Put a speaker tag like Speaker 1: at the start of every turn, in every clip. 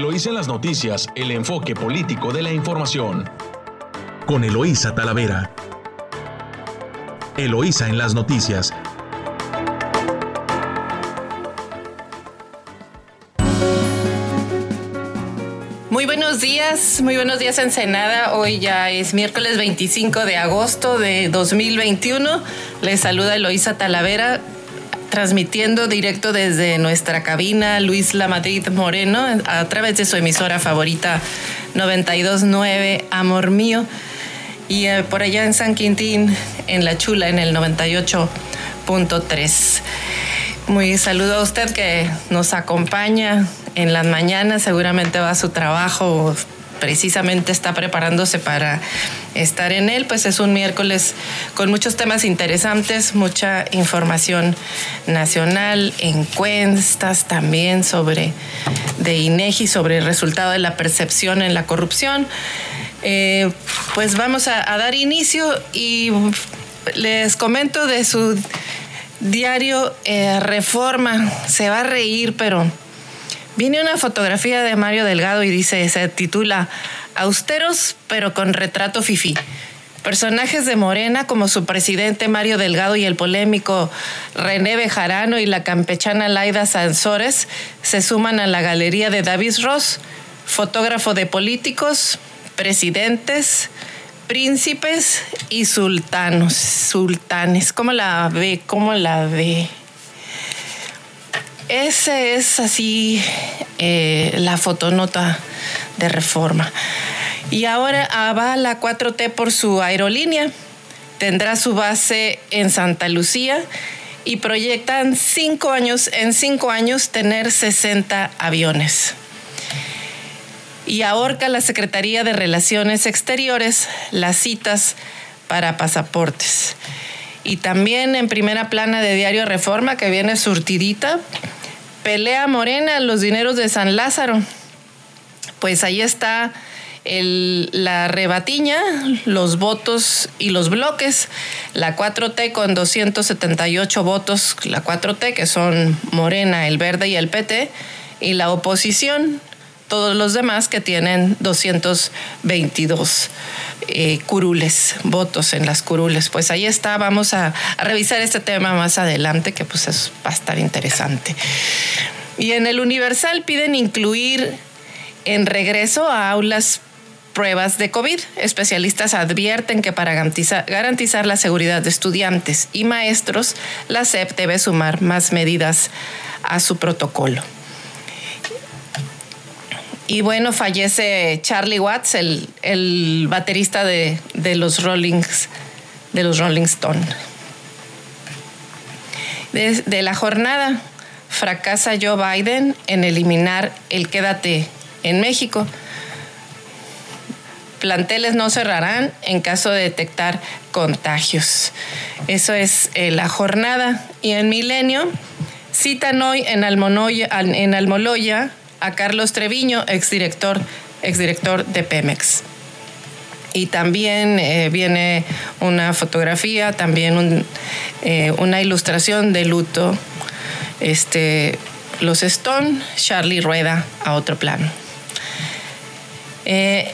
Speaker 1: Eloísa en las noticias, el enfoque político de la información. Con Eloísa Talavera. Eloísa en las noticias.
Speaker 2: Muy buenos días, muy buenos días Ensenada. Hoy ya es miércoles 25 de agosto de 2021. Les saluda Eloísa Talavera transmitiendo directo desde nuestra cabina Luis La Madrid Moreno a través de su emisora favorita 929 Amor Mío y eh, por allá en San Quintín en La Chula en el 98.3. Muy saludo a usted que nos acompaña en las mañanas, seguramente va a su trabajo precisamente está preparándose para estar en él, pues es un miércoles con muchos temas interesantes, mucha información nacional, encuestas también sobre de INEGI sobre el resultado de la percepción en la corrupción. Eh, pues vamos a, dar inicio y les comento de su diario eh, Reforma. Se va a reír, pero Viene una fotografía de Mario Delgado y dice, se titula Austeros pero con retrato fifí. Personajes de Morena como su presidente Mario Delgado y el polémico René Bejarano y la campechana Laida Sansores se suman a la galería de David Ross, fotógrafo de políticos, presidentes, príncipes y sultanos, sultanes. ¿Cómo la ve? ¿Cómo la ve? Ese es así eh, la fotonota de reforma. Y ahora va la 4T por su aerolínea. Tendrá su base en Santa Lucía y proyectan cinco años, en cinco años tener 60 aviones. Y ahorca la Secretaría de Relaciones Exteriores las citas para pasaportes. Y también en primera plana de Diario Reforma, que viene surtidita, Pelea Morena, los dineros de San Lázaro. Pues ahí está la rebatiña, los votos y los bloques. La 4T con 278 votos, la 4T que son Morena, el Verde y el PT, y la oposición, todos los demás que tienen 222 eh, curules, votos en las curules. Pues ahí está, vamos a, revisar este tema más adelante, que pues va a estar interesante. Y en el Universal piden incluir en regreso a aulas pruebas de COVID. Especialistas advierten que para garantizar la seguridad de estudiantes y maestros, la SEP debe sumar más medidas a su protocolo. Y bueno, fallece Charlie Watts, el, baterista de, los Rollings, de los Rolling Stones. De, la jornada, fracasa Joe Biden en eliminar el quédate en México. Planteles no cerrarán en caso de detectar contagios. Eso es eh, la jornada. Y en Milenio citan hoy en, en Almoloya a Carlos Treviño, exdirector, exdirector de Pemex. Y también eh, viene una fotografía, también eh, una ilustración de luto. Este, los Stone, Charlie Rueda a otro plano. Eh,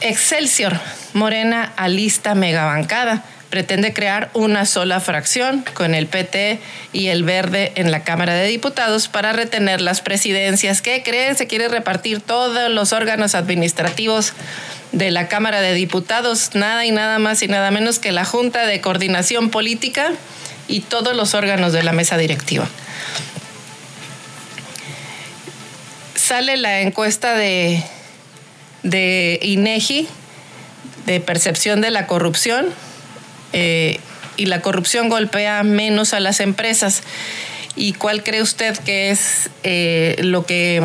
Speaker 2: Excelsior, Morena alista megabancada pretende crear una sola fracción con el PT y el Verde en la Cámara de Diputados para retener las presidencias. ¿Qué creen? Se quiere repartir todos los órganos administrativos de la Cámara de Diputados, nada y nada más y nada menos que la Junta de Coordinación Política y todos los órganos de la mesa directiva. Sale la encuesta de, de INEGI de percepción de la corrupción eh, y la corrupción golpea menos a las empresas. ¿Y cuál cree usted que es eh, lo, que,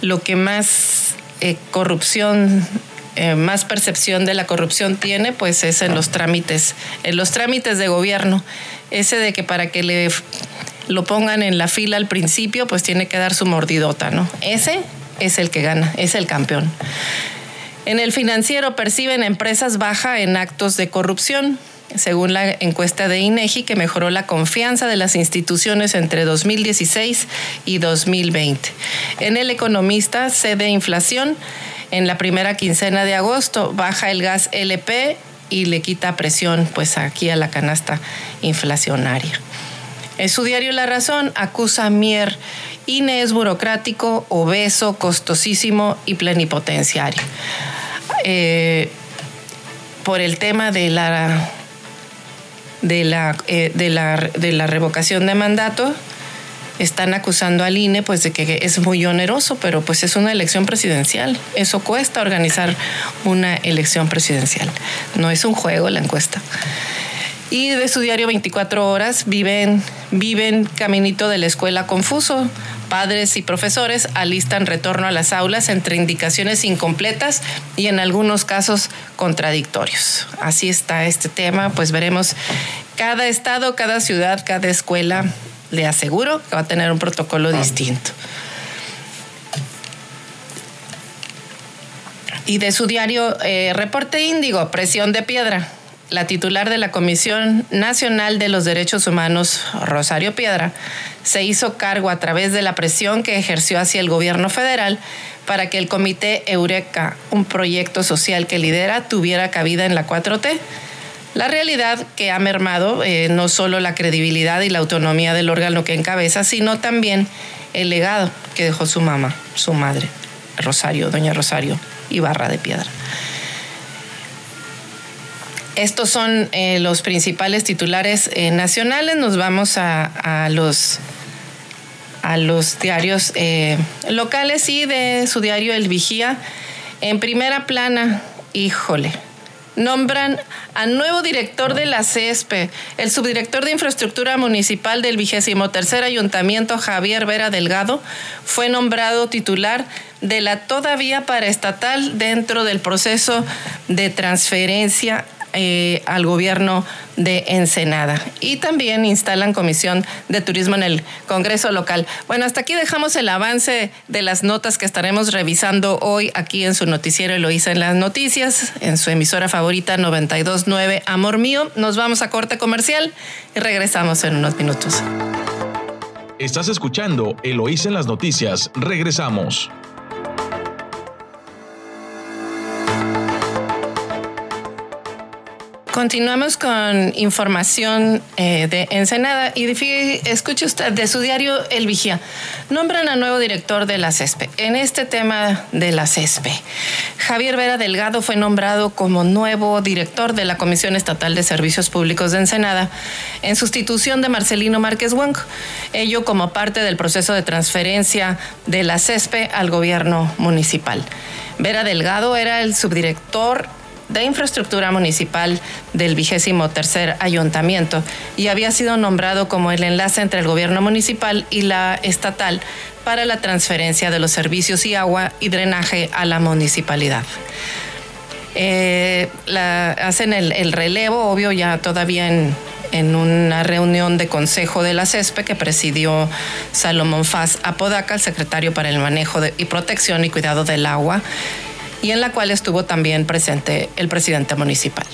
Speaker 2: lo que más eh, corrupción, más percepción de la corrupción tiene? Pues es en los trámites, en los trámites de gobierno. Ese de que para que le lo pongan en la fila al principio, pues tiene que dar su mordidota, ¿no? Ese es el que gana, es el campeón. En el financiero perciben empresas baja en actos de corrupción. según la encuesta de INEGI, que mejoró la confianza de las instituciones entre 2016 y 2020. En El Economista, cede inflación. En la primera quincena de agosto baja el gas LP y le quita presión pues aquí a la canasta inflacionaria. En su diario La Razón acusa a Mier, INE es burocrático, obeso, costosísimo y plenipotenciario. Eh, por el tema de la de la, eh, de la, de la revocación de mandato, están acusando al INE pues de que es muy oneroso, pero pues es una elección presidencial. Eso cuesta organizar una elección presidencial. No es un juego la encuesta. Y de su diario 24 horas viven, viven caminito de la escuela confuso. Padres y profesores alistan retorno a las aulas entre indicaciones incompletas y en algunos casos contradictorios. Así está este tema, pues veremos cada estado, cada ciudad, cada escuela le aseguro que va a tener un protocolo distinto. Y de su diario eh, Reporte Índigo, Presión de Piedra, la titular de la Comisión Nacional de los Derechos Humanos, Rosario Piedra, se hizo cargo a través de la presión que ejerció hacia el gobierno federal para que el Comité Eureka, un proyecto social que lidera, tuviera cabida en la 4T la realidad que ha mermado eh, no solo la credibilidad y la autonomía del órgano que encabeza, sino también el legado que dejó su mamá, su madre, Rosario, doña Rosario Ibarra de Piedra. Estos son eh, los principales titulares eh, nacionales. Nos vamos a, los, a los diarios locales y de su diario El Vigía. En primera plana, híjole, nombran a nuevo director de la CESPE, el subdirector de Infraestructura Municipal del vigésimo tercer Ayuntamiento, Javier Vera Delgado, fue nombrado titular de la todavía paraestatal dentro del proceso de transferencia eh, al gobierno de Ensenada. Y también instalan comisión de turismo en el Congreso local. Bueno, hasta aquí dejamos el avance de las notas que estaremos revisando hoy aquí en su noticiero Eloísa en las noticias, en su emisora favorita 929 Amor Mío. Nos vamos a corte comercial y regresamos en unos minutos.
Speaker 1: Estás escuchando Eloísa en las noticias. Regresamos.
Speaker 2: Continuamos con información eh, de Ensenada y escuche usted de su diario El Vigía. Nombran a nuevo director de la CESPE. En este tema de la CESPE, Javier Vera Delgado fue nombrado como nuevo director de la Comisión Estatal de Servicios Públicos de Ensenada en sustitución de Marcelino Márquez Wong. Ello como parte del proceso de transferencia de la CESPE al gobierno municipal. Vera Delgado era el subdirector de Infraestructura Municipal del vigésimo tercer ayuntamiento y había sido nombrado como el enlace entre el gobierno municipal y la estatal para la transferencia de los servicios y agua y drenaje a la municipalidad. Eh, hacen el, relevo, obvio, ya todavía en, en una reunión de consejo de la CESPE que presidió Salomón Faz Apodaca, el secretario para el manejo y protección y cuidado del agua y en la cual estuvo también presente el presidente municipal.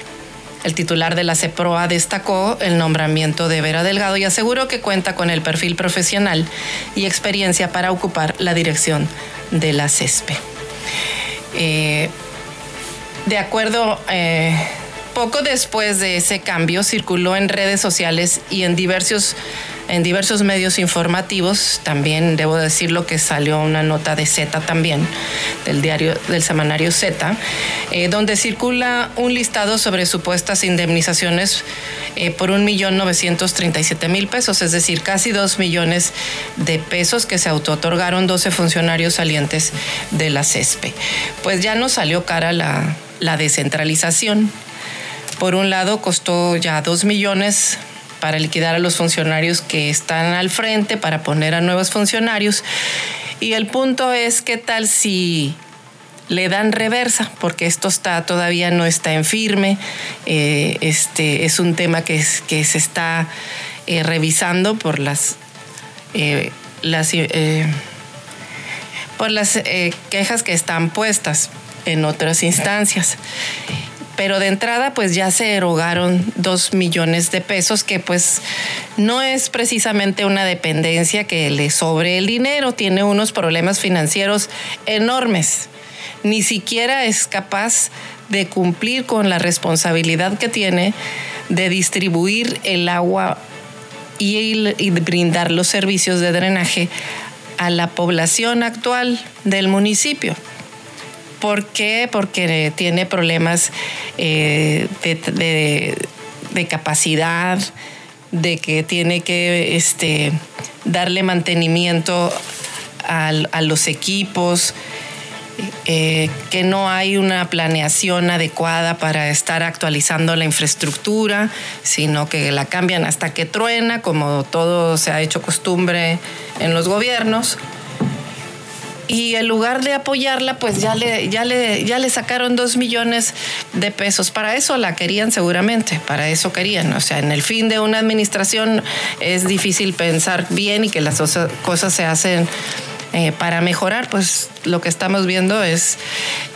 Speaker 2: El titular de la CEPROA destacó el nombramiento de Vera Delgado y aseguró que cuenta con el perfil profesional y experiencia para ocupar la dirección de la CESPE. Eh, de acuerdo, eh, poco después de ese cambio circuló en redes sociales y en diversos en diversos medios informativos. También debo decirlo que salió una nota de Z también, del diario, del semanario Z, eh, donde circula un listado sobre supuestas indemnizaciones eh, por un millón novecientos treinta y siete mil pesos, es decir, casi dos millones de pesos que se auto-otorgaron 12 funcionarios salientes de la CESPE. Pues ya no salió cara la, la descentralización. Por un lado, costó ya dos millones para liquidar a los funcionarios que están al frente, para poner a nuevos funcionarios. Y el punto es, ¿qué tal si le dan reversa? Porque esto está, todavía no está en firme. Eh, este es un tema que, se está eh, revisando por las, eh, las por las quejas que están puestas en otras instancias. Pero de entrada pues ya se erogaron dos millones de pesos que pues no es precisamente una dependencia que le sobre el dinero, tiene unos problemas financieros enormes. Ni siquiera es capaz de cumplir con la responsabilidad que tiene de distribuir el agua y, y brindar los servicios de drenaje a la población actual del municipio. ¿Por qué? Porque tiene problemas eh, de, capacidad, de que tiene que este, darle mantenimiento a, los equipos, eh, que no hay una planeación adecuada para estar actualizando la infraestructura, sino que la cambian hasta que truena, como todo se ha hecho costumbre en los gobiernos y en lugar de apoyarla, pues ya le, ya le, ya le sacaron dos millones de pesos. Para eso la querían seguramente, para eso querían. O sea, en el fin de una administración es difícil pensar bien y que las cosas se hacen eh, para mejorar, pues lo que estamos viendo es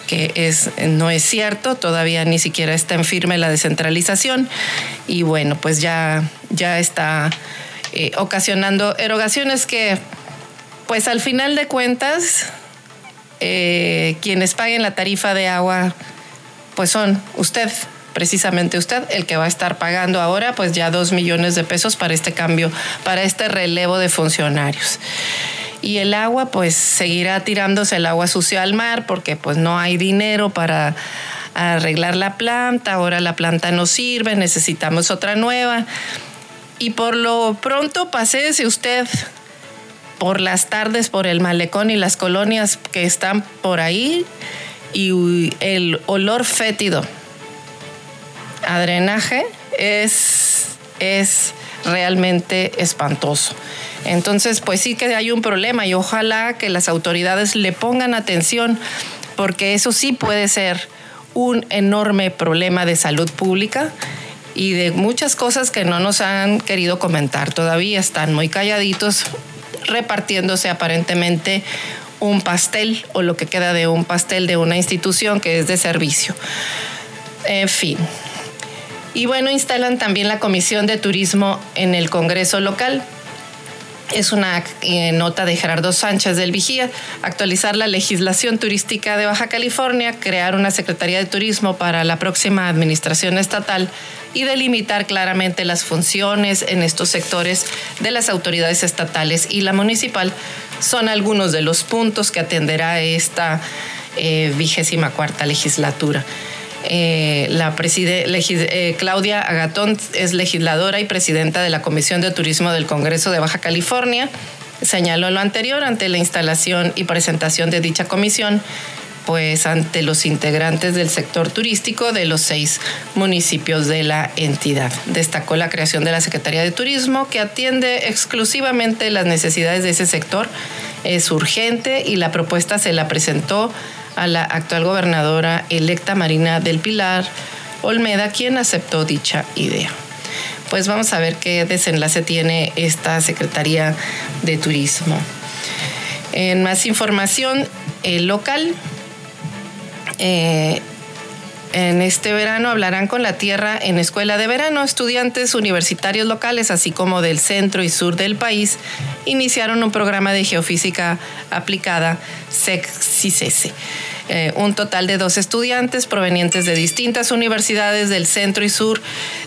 Speaker 2: que es, no es cierto, todavía ni siquiera está en firme la descentralización y bueno, pues ya, ya está eh, ocasionando erogaciones que pues al final de cuentas, eh, quienes paguen la tarifa de agua, pues son usted, precisamente usted, el que va a estar pagando ahora, pues ya dos millones de pesos para este cambio, para este relevo de funcionarios. Y el agua, pues seguirá tirándose el agua sucia al mar, porque pues no hay dinero para arreglar la planta, ahora la planta no sirve, necesitamos otra nueva. Y por lo pronto, paséese usted por las tardes por el malecón y las colonias que están por ahí y el olor fétido a drenaje es, es realmente espantoso. Entonces, pues sí que hay un problema y ojalá que las autoridades le pongan atención porque eso sí puede ser un enorme problema de salud pública y de muchas cosas que no nos han querido comentar todavía, están muy calladitos repartiéndose aparentemente un pastel o lo que queda de un pastel de una institución que es de servicio. En fin. Y bueno, instalan también la Comisión de Turismo en el Congreso local. Es una eh, nota de Gerardo Sánchez del Vigía, actualizar la legislación turística de Baja California, crear una Secretaría de Turismo para la próxima administración estatal y delimitar claramente las funciones en estos sectores de las autoridades estatales y la municipal son algunos de los puntos que atenderá esta eh, vigésima cuarta legislatura. Eh, la eh, Claudia Agatón es legisladora y presidenta de la Comisión de Turismo del Congreso de Baja California. Señaló lo anterior ante la instalación y presentación de dicha comisión pues ante los integrantes del sector turístico de los seis municipios de la entidad. Destacó la creación de la Secretaría de Turismo que atiende exclusivamente las necesidades de ese sector. Es urgente y la propuesta se la presentó a la actual gobernadora electa Marina del Pilar Olmeda, quien aceptó dicha idea. Pues vamos a ver qué desenlace tiene esta Secretaría de Turismo. En más información el local, eh, en este verano hablarán con la tierra en escuela de verano. Estudiantes universitarios locales, así como del centro y sur del país, iniciaron un programa de geofísica aplicada SEC-CICESE. Eh, un total de dos estudiantes provenientes de distintas universidades del centro y sur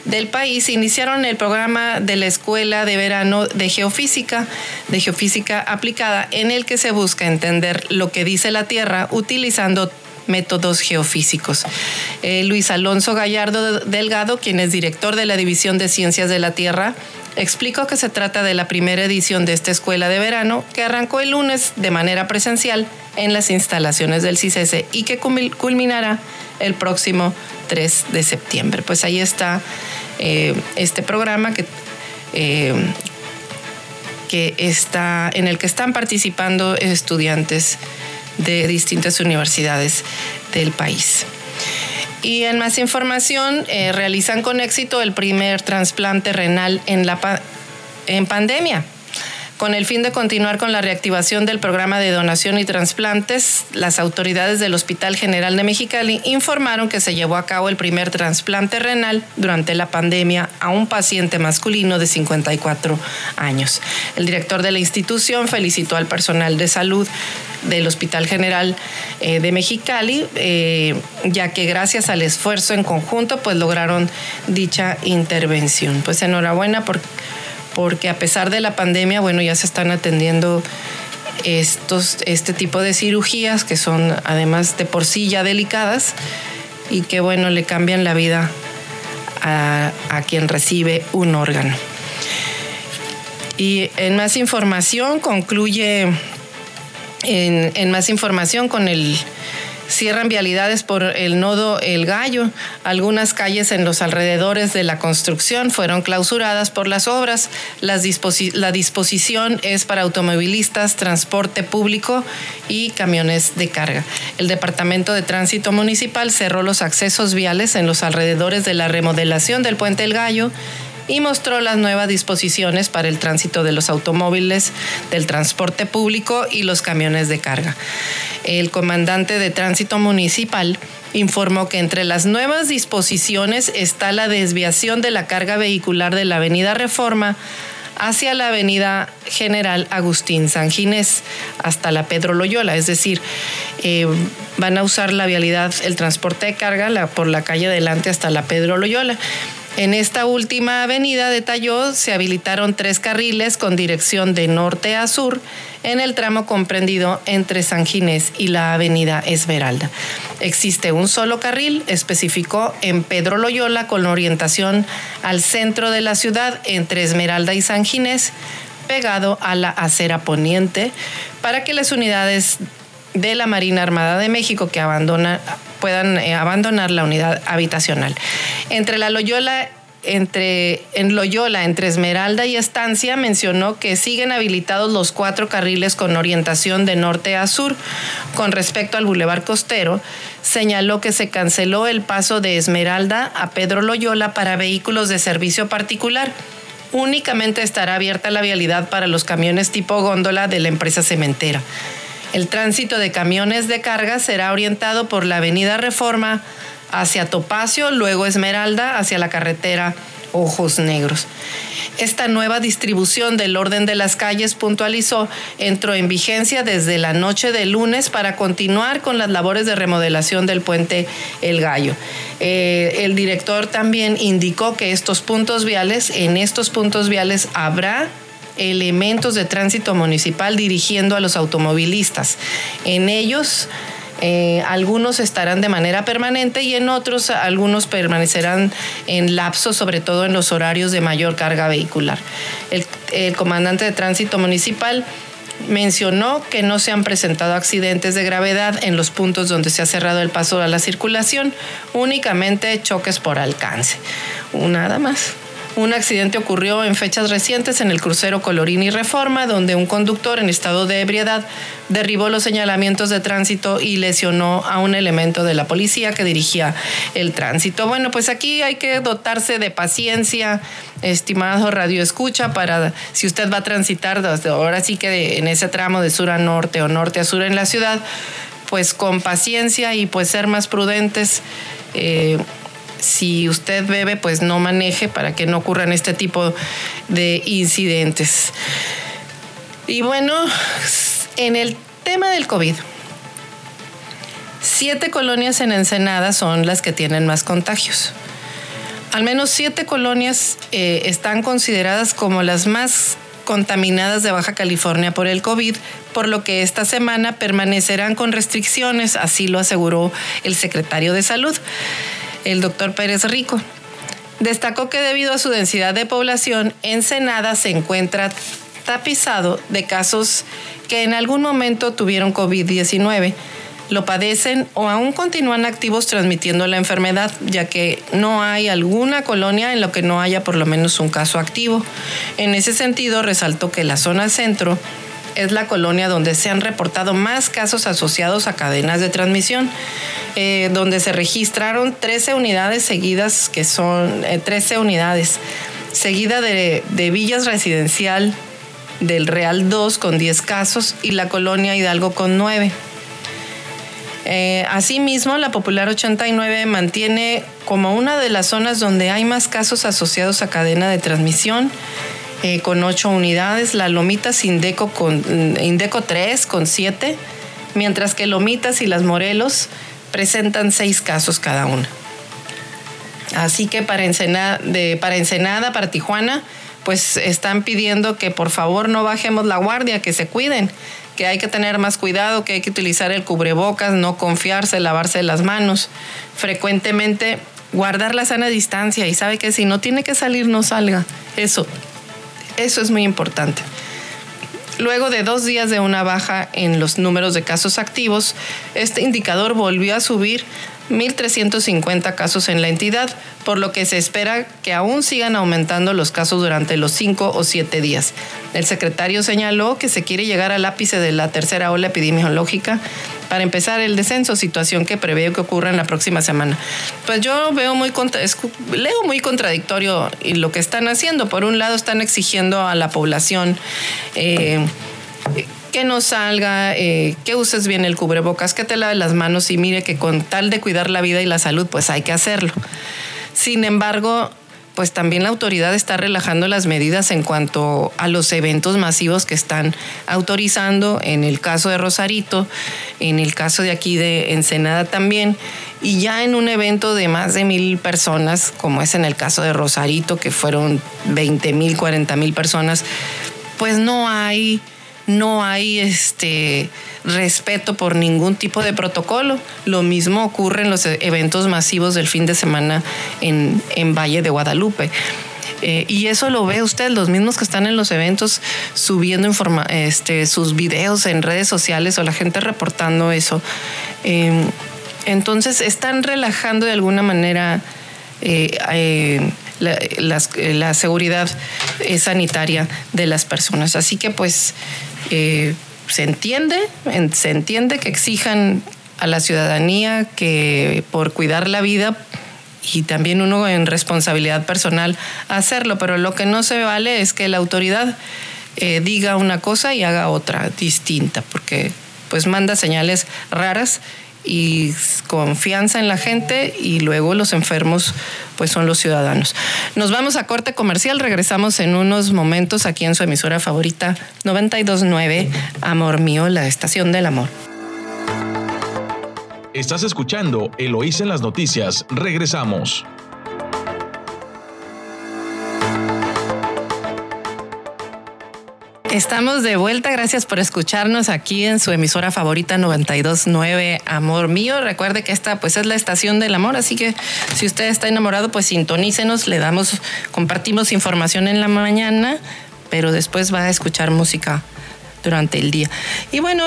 Speaker 2: del país iniciaron el programa de la Escuela de Verano de Geofísica, de Geofísica Aplicada, en el que se busca entender lo que dice la Tierra utilizando métodos geofísicos. Eh, Luis Alonso Gallardo Delgado, quien es director de la División de Ciencias de la Tierra, explicó que se trata de la primera edición de esta escuela de verano que arrancó el lunes de manera presencial en las instalaciones del CICESE y que culminará el próximo 3 de septiembre. Pues ahí está eh, este programa que, eh, que está, en el que están participando estudiantes de distintas universidades del país. Y en más información, eh, realizan con éxito el primer trasplante renal en, la en pandemia. Con el fin de continuar con la reactivación del programa de donación y trasplantes, las autoridades del Hospital General de Mexicali informaron que se llevó a cabo el primer trasplante renal durante la pandemia a un paciente masculino de 54 años. El director de la institución felicitó al personal de salud del Hospital General eh, de Mexicali, eh, ya que gracias al esfuerzo en conjunto, pues lograron dicha intervención. Pues enhorabuena porque porque a pesar de la pandemia, bueno, ya se están atendiendo estos, este tipo de cirugías que son además de por sí ya delicadas y que bueno, le cambian la vida a, quien recibe un órgano. Y en más información concluye, en más información con el Cierran vialidades por el nodo El Gallo. Algunas calles en los alrededores de la construcción fueron clausuradas por las obras. la disposición es para automovilistas, transporte público y camiones de carga. El Departamento de Tránsito Municipal cerró los accesos viales en los alrededores de la remodelación del puente El Gallo y mostró las nuevas disposiciones para el tránsito de los automóviles, del transporte público y los camiones de carga. El comandante de tránsito municipal informó que entre las nuevas disposiciones está la desviación de la carga vehicular de la Avenida Reforma hacia la Avenida General Agustín San Ginés hasta la Pedro Loyola, es decir, eh, van a usar la vialidad, el transporte de carga por la calle adelante hasta la Pedro Loyola. En esta última avenida, detalló, se habilitaron tres carriles con dirección de norte a sur en el tramo comprendido entre San Ginés y la avenida Esmeralda. Existe un solo carril, especificó en Pedro Loyola con orientación al centro de la ciudad entre Esmeralda y San Ginés, pegado a la acera poniente, para que las unidades de la Marina Armada de México que abandona, puedan eh, abandonar la unidad habitacional. Entre la Loyola entre, en Loyola, entre Esmeralda y Estancia, mencionó que siguen habilitados los cuatro carriles con orientación de norte a sur. Con respecto al Boulevard Costero, señaló que se canceló el paso de Esmeralda a Pedro Loyola para vehículos de servicio particular. Únicamente estará abierta la vialidad para los camiones tipo góndola de la empresa cementera. El tránsito de camiones de carga será orientado por la Avenida Reforma hacia Topacio, luego Esmeralda hacia la carretera Ojos Negros. Esta nueva distribución del orden de las calles, puntualizó, entró en vigencia desde la noche de lunes para continuar con las labores de remodelación del puente El Gallo. Eh, el director también indicó que estos puntos viales, en estos puntos viales habrá elementos de tránsito municipal dirigiendo a los automovilistas. En ellos, eh, algunos estarán de manera permanente y en otros algunos permanecerán en lapsos, sobre todo en los horarios de mayor carga vehicular. el comandante de tránsito municipal mencionó que no se han presentado accidentes de gravedad en los puntos donde se ha cerrado el paso a la circulación, únicamente choques por alcance. Nada más. Un accidente ocurrió en fechas recientes en el crucero Colorini Reforma, donde un conductor en estado de ebriedad derribó los señalamientos de tránsito y lesionó a un elemento de la policía que dirigía el tránsito. Bueno, pues aquí hay que dotarse de paciencia, estimado Radio Escucha, para si usted va a transitar desde ahora sí que en ese tramo de sur a norte o norte a sur en la ciudad, pues con paciencia y pues ser más prudentes. Eh, si usted bebe, pues no maneje para que no ocurran este tipo de incidentes. Y bueno, en el tema del COVID, siete colonias en Ensenada son las que tienen más contagios. Al menos siete colonias eh, están consideradas como las más contaminadas de Baja California por el COVID, por lo que esta semana permanecerán con restricciones, así lo aseguró el secretario de Salud el doctor Pérez Rico. Destacó que debido a su densidad de población, Ensenada se encuentra tapizado de casos que en algún momento tuvieron COVID-19, lo padecen o aún continúan activos transmitiendo la enfermedad, ya que no hay alguna colonia en la que no haya por lo menos un caso activo. En ese sentido, resaltó que la zona centro es la colonia donde se han reportado más casos asociados a cadenas de transmisión, eh, donde se registraron 13 unidades seguidas, que son 13 eh, unidades, seguida de, villas residencial del Real 2 con 10 casos y la colonia Hidalgo con 9. Eh, asimismo, la Popular 89 mantiene como una de las zonas donde hay más casos asociados a cadena de transmisión, eh, con 8 unidades, la Lomitas Indeco, con, mm, Indeco 3 con 7, mientras que Lomitas y las Morelos presentan 6 casos cada una. Así que para Ensenada, para Ensenada, para Tijuana, pues están pidiendo que por favor no bajemos la guardia, que se cuiden, que hay que tener más cuidado, que hay que utilizar el cubrebocas, no confiarse, lavarse las manos, frecuentemente guardar la sana distancia y sabe que si no tiene que salir, no salga. Eso, eso es muy importante. Luego de dos días de una baja en los números de casos activos, este indicador volvió a subir 1.350 casos en la entidad, por lo que se espera que aún sigan aumentando los casos durante los cinco o siete días. El secretario señaló que se quiere llegar al ápice de la tercera ola epidemiológica para empezar el descenso, situación que prevé que ocurra en la próxima semana. Pues yo veo muy leo muy contradictorio lo que están haciendo. Por un lado están exigiendo a la población eh, que no salga, eh, que uses bien el cubrebocas, que te lave las manos y mire que con tal de cuidar la vida y la salud, pues hay que hacerlo. Sin embargo, pues también la autoridad está relajando las medidas en cuanto a los eventos masivos que están autorizando, en el caso de Rosarito, en el caso de aquí de Ensenada también, y ya en un evento de más de mil personas, como es en el caso de Rosarito, que fueron 20 mil, 40 mil personas, pues no hay no hay este respeto por ningún tipo de protocolo. Lo mismo ocurre en los eventos masivos del fin de semana en, Valle de Guadalupe. Eh, y eso lo ve usted, los mismos que están en los eventos subiendo este, sus videos en redes sociales o la gente reportando eso. Em, entonces están relajando de alguna manera eh, eh, la, seguridad sanitaria de las personas. Así que pues eh, se entiende, se entiende que exijan a la ciudadanía que por cuidar la vida y también uno en responsabilidad personal hacerlo, pero lo que no se vale es que la autoridad eh, diga una cosa y haga otra distinta, porque pues manda señales raras y confianza en la gente y luego los enfermos pues son los ciudadanos. Nos vamos a corte comercial, regresamos en unos momentos aquí en su emisora favorita 929 Amor Mío, la estación del amor.
Speaker 1: Estás escuchando Eloís en las noticias, regresamos.
Speaker 2: Estamos de vuelta, gracias por escucharnos aquí en su emisora favorita 929 Amor Mío. Recuerde que esta pues es la estación del amor, así que si usted está enamorado, pues sintonícenos, le damos, compartimos información en la mañana, pero después va a escuchar música durante el día. Y bueno,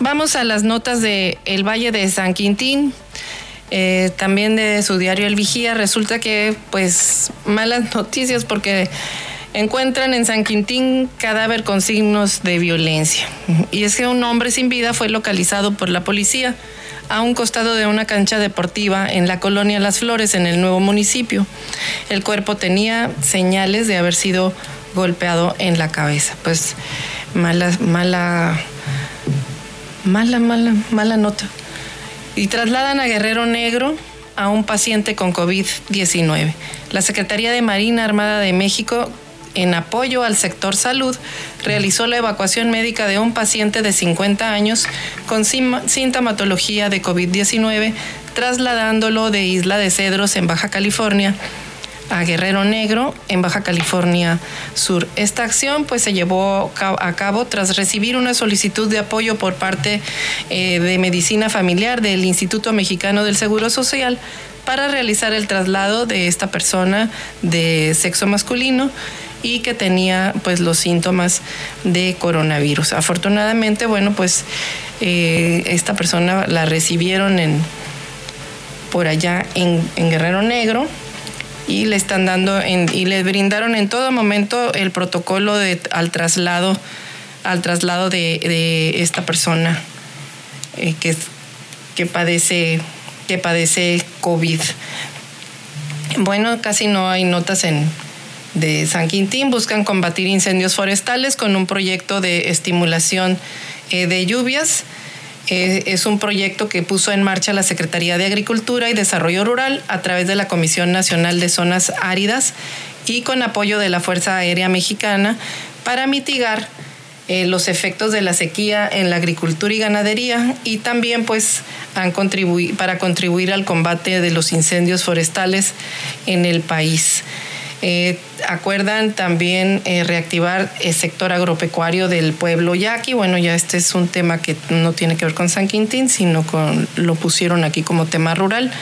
Speaker 2: vamos a las notas de El Valle de San Quintín. Eh, también de su diario El Vigía, resulta que pues malas noticias porque encuentran en San Quintín cadáver con signos de violencia. Y es que un hombre sin vida fue localizado por la policía a un costado de una cancha deportiva en la colonia Las Flores, en el nuevo municipio. El cuerpo tenía señales de haber sido golpeado en la cabeza. Pues mala, mala, mala, mala, mala nota. Y trasladan a Guerrero Negro a un paciente con COVID-19. La Secretaría de Marina Armada de México en apoyo al sector salud, realizó la evacuación médica de un paciente de 50 años con sintomatología de COVID-19, trasladándolo de Isla de Cedros en Baja California a Guerrero Negro en Baja California Sur. Esta acción pues se llevó a cabo tras recibir una solicitud de apoyo por parte eh, de Medicina Familiar del Instituto Mexicano del Seguro Social para realizar el traslado de esta persona de sexo masculino y que tenía pues los síntomas de coronavirus. Afortunadamente, bueno, pues eh, esta persona la recibieron en por allá en, Guerrero Negro y le están dando y le brindaron en todo momento el protocolo de, al traslado al traslado de, esta persona eh, que, que padece que padece COVID. Bueno, casi no hay notas en, de San Quintín buscan combatir incendios forestales con un proyecto de estimulación eh, de lluvias. Eh, es un proyecto que puso en marcha la Secretaría de Agricultura y Desarrollo Rural a través de la Comisión Nacional de Zonas Áridas y con apoyo de la Fuerza Aérea Mexicana para mitigar eh, los efectos de la sequía en la agricultura y ganadería y también pues han para contribuir al combate de los incendios forestales en el país. Eh, acuerdan también eh, reactivar el sector agropecuario del pueblo yaqui. Bueno, ya este es un tema que no tiene que ver con San Quintín, sino con lo pusieron aquí como tema rural.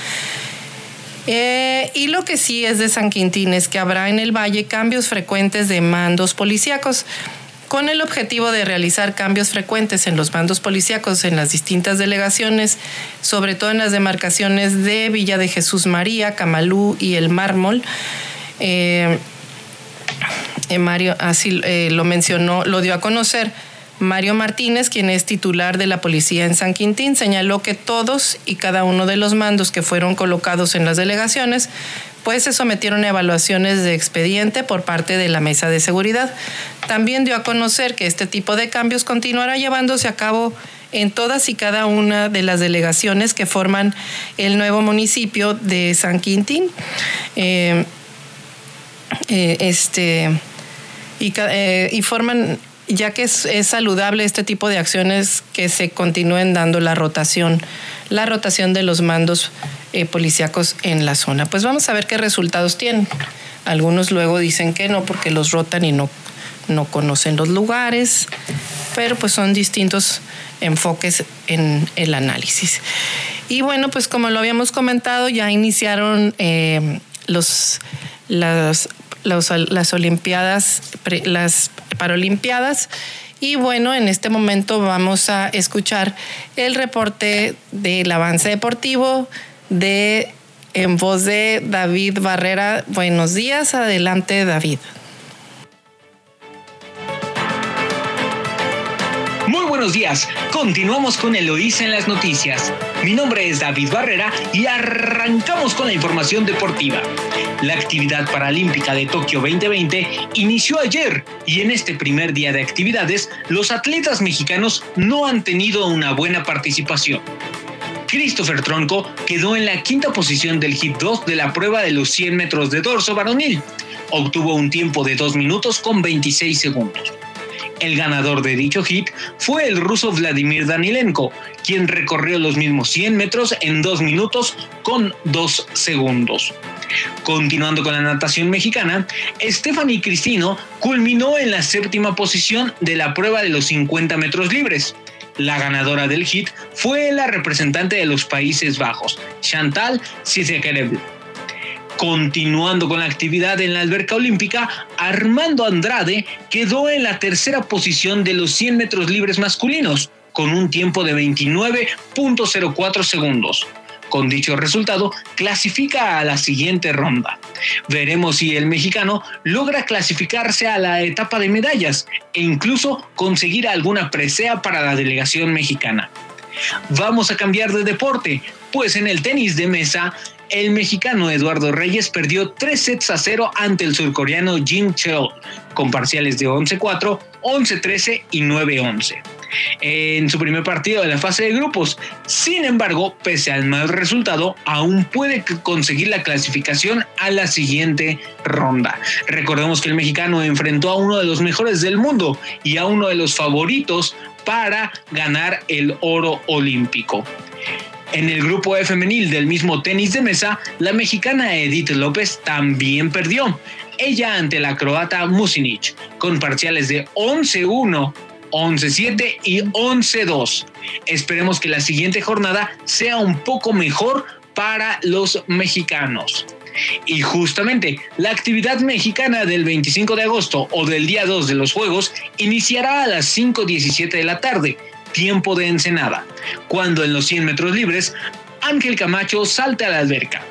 Speaker 2: Eh, y lo que sí es de San Quintín es que habrá en el valle cambios frecuentes de mandos policíacos con el objetivo de realizar cambios frecuentes en los mandos policíacos en las distintas delegaciones, sobre todo en las demarcaciones de Villa de Jesús María, Camalú y El Mármol. Eh, eh, Mario así eh, lo mencionó, lo dio a conocer. Mario Martínez, quien es titular de la policía en San Quintín, señaló que todos y cada uno de los mandos que fueron colocados en las delegaciones, pues se sometieron a evaluaciones de expediente por parte de la mesa de seguridad. También dio a conocer que este tipo de cambios continuará llevándose a cabo en todas y cada una de las delegaciones que forman el nuevo municipio de San Quintín. Este, eh, y, forman, ya que es, saludable este tipo de acciones, que se continúen dando la rotación, la rotación de los mandos eh, policíacos en la zona. Pues vamos a ver qué resultados tienen. Algunos luego dicen que no porque los rotan y no, no conocen los lugares, pero pues son distintos enfoques en el análisis. Y bueno, pues como lo habíamos comentado, ya iniciaron los, las las Olimpiadas, las Paralimpiadas. Y bueno, en este momento vamos a escuchar el reporte del avance deportivo de en voz de David Barrera. Buenos días, adelante David.
Speaker 3: Muy buenos días, continuamos con Eloísa en las noticias. Mi nombre es David Barrera y arrancamos con la información deportiva. La actividad paralímpica de Tokio 2020 inició ayer y en este primer día de actividades los atletas mexicanos no han tenido una buena participación. Christopher Tronco quedó en la quinta posición del hit 2 de la prueba de los 100 metros de dorso varonil. Obtuvo un tiempo de 2 minutos con 26 segundos. El ganador de dicho hit fue el ruso Vladimir Danilenko, quien recorrió los mismos 100 metros en 2 minutos con 2 segundos. Continuando con la natación mexicana, Stephanie Cristino culminó en la séptima posición de la prueba de los 50 metros libres. La ganadora del hit fue la representante de los Países Bajos, Chantal Cizekerebl. Continuando con la actividad en la alberca olímpica, Armando Andrade quedó en la tercera posición de los 100 metros libres masculinos, con un tiempo de 29.04 segundos. Con dicho resultado, clasifica a la siguiente ronda. Veremos si el mexicano logra clasificarse a la etapa de medallas e incluso conseguir alguna presea para la delegación mexicana. Vamos a cambiar de deporte, pues en el tenis de mesa, el mexicano Eduardo Reyes perdió 3 sets a 0 ante el surcoreano Jin Cheo, con parciales de 11-4, 11-13 y 9-11 en su primer partido de la fase de grupos. Sin embargo, pese al mal resultado, aún puede conseguir la clasificación a la siguiente ronda. Recordemos que el mexicano enfrentó a uno de los mejores del mundo y a uno de los favoritos para ganar el oro olímpico. En el grupo femenil del mismo tenis de mesa, la mexicana Edith López también perdió. Ella ante la croata Musinic, con parciales de 11-1, 11-7 y 11-2. Esperemos que la siguiente jornada sea un poco mejor para los mexicanos. Y justamente la actividad mexicana del 25 de agosto o del día 2 de los Juegos iniciará a las 5.17 de la tarde, tiempo de Ensenada, cuando en los 100 metros libres Ángel Camacho salte a la alberca.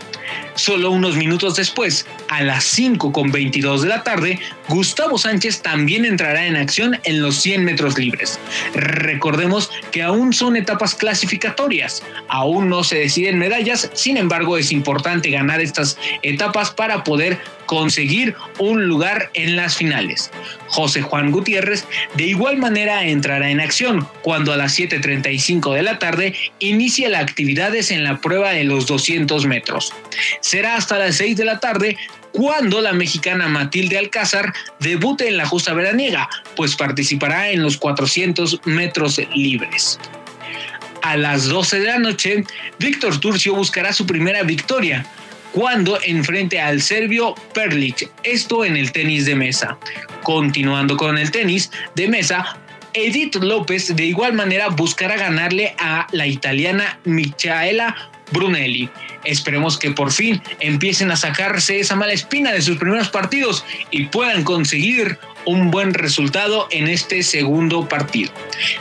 Speaker 3: Solo unos minutos después, a las 5 con 22 de la tarde, Gustavo Sánchez también entrará en acción en los 100 metros libres. Recordemos que aún son etapas clasificatorias, aún no se deciden medallas, sin embargo es importante ganar estas etapas para poder conseguir un lugar en las finales. José Juan Gutiérrez de igual manera entrará en acción cuando a las 7.35 de la tarde inicie las actividades en la prueba de los 200 metros. Será hasta las 6 de la tarde cuando la mexicana Matilde Alcázar debute en la justa veraniega, pues participará en los 400 metros libres. A las 12 de la noche, Víctor Turcio buscará su primera victoria, cuando enfrente al serbio Perlic, esto en el tenis de mesa. Continuando con el tenis de mesa, Edith López de igual manera buscará ganarle a la italiana Michaela Brunelli. Esperemos que por fin empiecen a sacarse esa mala espina de sus primeros partidos y puedan conseguir un buen resultado en este segundo partido.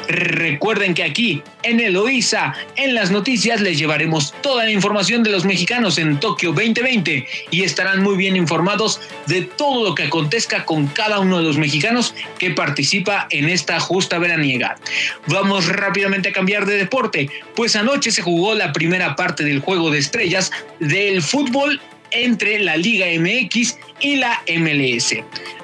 Speaker 3: Recuerden que aquí en Eloísa, en las noticias, les llevaremos toda la información de los mexicanos en Tokio 2020 y estarán muy bien informados de todo lo que acontezca con cada uno de los mexicanos que participa en esta justa veraniega. Vamos rápidamente a cambiar de deporte, pues anoche se jugó la primera parte del juego de estrellas del fútbol entre la Liga MX y la MLS,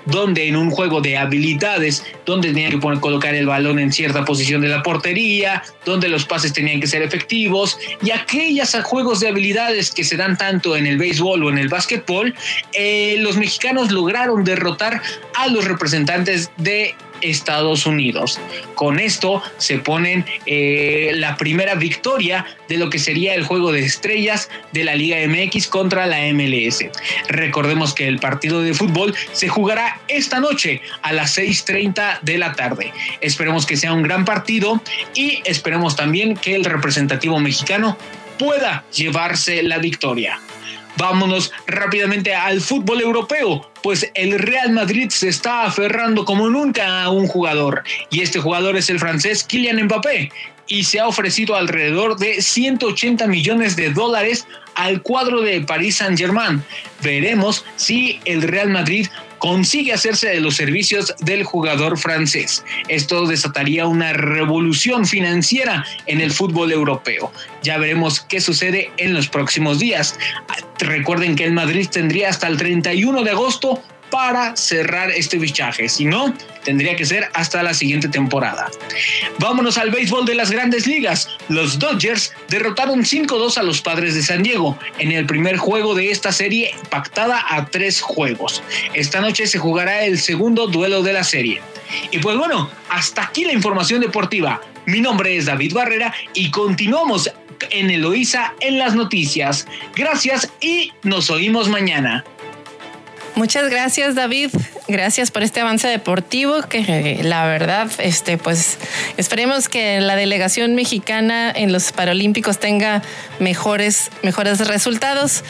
Speaker 3: donde en un juego de habilidades, donde tenían que poner, colocar el balón en cierta posición de la portería, donde los pases tenían que ser efectivos, y aquellas juegos de habilidades que se dan tanto en el béisbol o en el básquetbol, eh, los mexicanos lograron derrotar a los representantes de Estados Unidos. Con esto se ponen eh, la primera victoria de lo que sería el juego de estrellas de la Liga MX contra la MLS. Recordemos que el partido de fútbol se jugará esta noche a las 6.30 de la tarde. Esperemos que sea un gran partido y esperemos también que el representativo mexicano pueda llevarse la victoria. Vámonos rápidamente al fútbol europeo, pues el Real Madrid se está aferrando como nunca a un jugador, y este jugador es el francés Kylian Mbappé, y se ha ofrecido alrededor de 180 millones de dólares al cuadro de Paris Saint-Germain. Veremos si el Real Madrid consigue hacerse de los servicios del jugador francés. Esto desataría una revolución financiera en el fútbol europeo. Ya veremos qué sucede en los próximos días. Recuerden que el Madrid tendría hasta el 31 de agosto para cerrar este fichaje. Si no, tendría que ser hasta la siguiente temporada. Vámonos al béisbol de las grandes ligas. Los Dodgers derrotaron 5-2 a los padres de San Diego en el primer juego de esta serie pactada a tres juegos. Esta noche se jugará el segundo duelo de la serie. Y pues bueno, hasta aquí la información deportiva. Mi nombre es David Barrera y continuamos en Eloísa en las noticias. Gracias y nos oímos mañana.
Speaker 2: Muchas gracias, David. Gracias por este avance deportivo que la verdad, este, pues esperemos que la delegación mexicana en los Paralímpicos tenga mejores, mejores resultados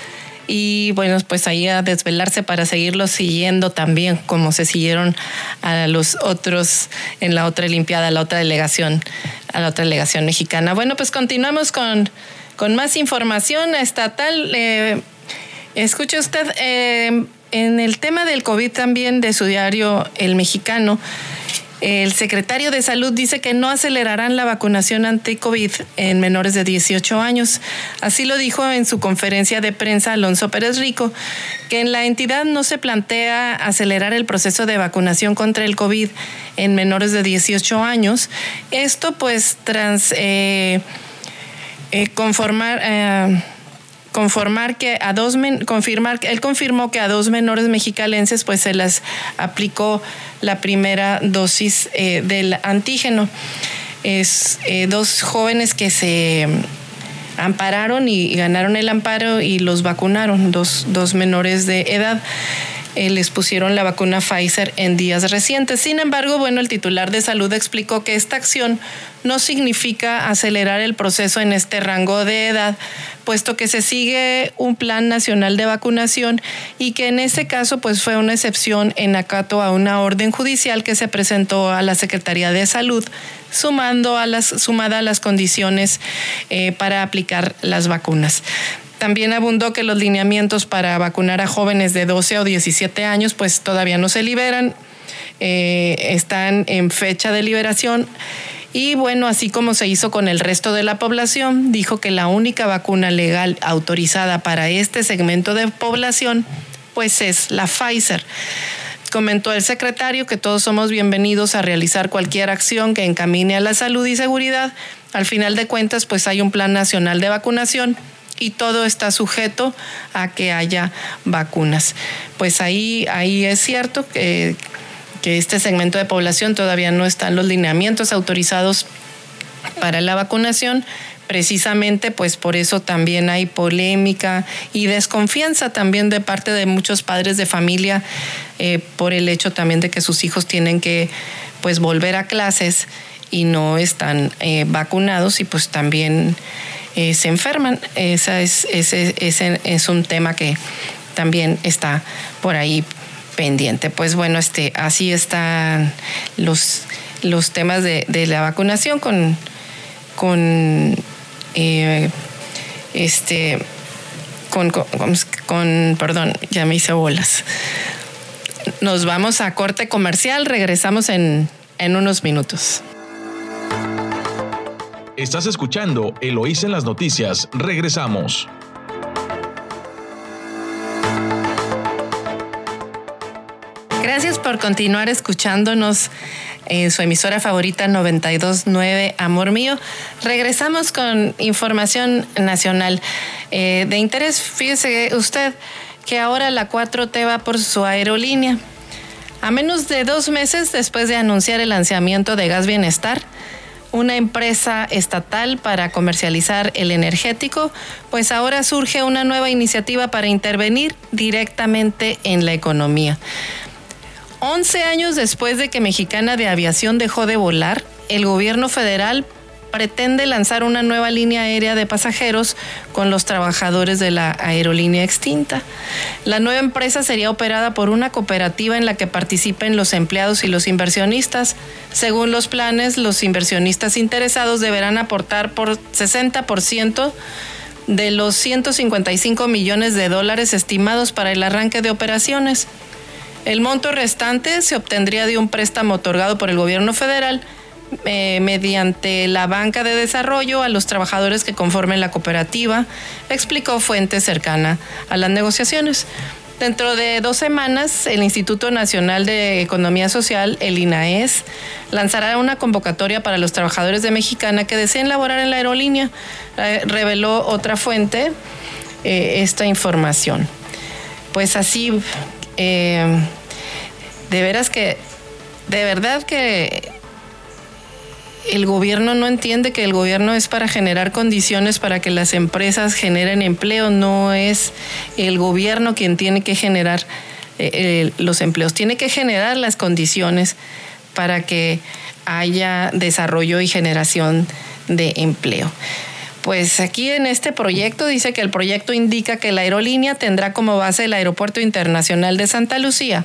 Speaker 2: y bueno, pues ahí a desvelarse para seguirlos siguiendo también como se siguieron a los otros en la otra Olimpiada, la otra delegación, a la otra delegación mexicana. Bueno, pues continuamos con, con más información estatal. Eh, escuche usted, eh, en el tema del COVID también de su diario El Mexicano, el secretario de Salud dice que no acelerarán la vacunación anti-COVID en menores de 18 años. Así lo dijo en su conferencia de prensa Alonso Pérez Rico, que en la entidad no se plantea acelerar el proceso de vacunación contra el COVID en menores de 18 años. Esto pues tras eh, eh, conformar... Eh, conformar que a dos confirmar él confirmó que a dos menores mexicalenses pues se les aplicó la primera dosis eh, del antígeno es eh, dos jóvenes que se ampararon y, ganaron el amparo y los vacunaron dos, dos menores de edad eh, les pusieron la vacuna Pfizer en días recientes. Sin embargo, bueno, el titular de salud explicó que esta acción no significa acelerar el proceso en este rango de edad, puesto que se sigue un plan nacional de vacunación y que en ese caso pues fue una excepción en acato a una orden judicial que se presentó a la Secretaría de Salud sumando a las, sumada a las condiciones eh, para aplicar las vacunas. También abundó que los lineamientos para vacunar a jóvenes de 12 o 17 años pues todavía no se liberan, eh, están en fecha de liberación. Y bueno, así como se hizo con el resto de la población, dijo que la única vacuna legal autorizada para este segmento de población pues es la Pfizer. Comentó el secretario que todos somos bienvenidos a realizar cualquier acción que encamine a la salud y seguridad. Al final de cuentas, pues hay un plan nacional de vacunación y todo está sujeto a que haya vacunas. Pues ahí, ahí es cierto que, que este segmento de población todavía no están los lineamientos autorizados para la vacunación, precisamente pues por eso también hay polémica y desconfianza también de parte de muchos padres de familia eh, por el hecho también de que sus hijos tienen que pues volver a clases y no están eh, vacunados y pues también eh, se enferman. Esa es, ese, es un tema que también está por ahí pendiente. Pues bueno, este, así están los, los temas de, la vacunación con, con eh, este con, con, perdón, ya me hice bolas. Nos vamos a corte comercial, regresamos en, en unos minutos.
Speaker 1: Estás escuchando Eloís en las noticias. Regresamos.
Speaker 2: Gracias por continuar escuchándonos en su emisora favorita 929 Amor Mío. Regresamos con información nacional. Eh, de interés, fíjese usted que ahora la 4T va por su aerolínea. A menos de dos meses después de anunciar el lanzamiento de Gas Bienestar, una empresa estatal para comercializar el energético, pues ahora surge una nueva iniciativa para intervenir directamente en la economía. 11 años después de que Mexicana de Aviación dejó de volar, el gobierno federal pretende lanzar una nueva línea aérea de pasajeros con los trabajadores de la aerolínea extinta. La nueva empresa sería operada por una cooperativa en la que participen los empleados y los inversionistas. Según los planes, los inversionistas interesados deberán aportar por 60% de los 155 millones de dólares estimados para el arranque de operaciones. El monto restante se obtendría de un préstamo otorgado por el gobierno federal eh, mediante la banca de desarrollo a los trabajadores que conformen la cooperativa, explicó fuente cercana a las negociaciones. Dentro de dos semanas, el Instituto Nacional de Economía Social, el INAES, lanzará una convocatoria para los trabajadores de Mexicana que deseen laborar en la aerolínea. Eh, reveló otra fuente eh, esta información. Pues así, de veras que, de verdad que el gobierno no entiende que el gobierno es para generar condiciones para que las empresas generen empleo, no es el gobierno quien tiene que generar eh, eh, los empleos, tiene que generar las condiciones para que haya desarrollo y generación de empleo. Pues aquí en este proyecto dice que el proyecto indica que la aerolínea tendrá como base el Aeropuerto Internacional de Santa Lucía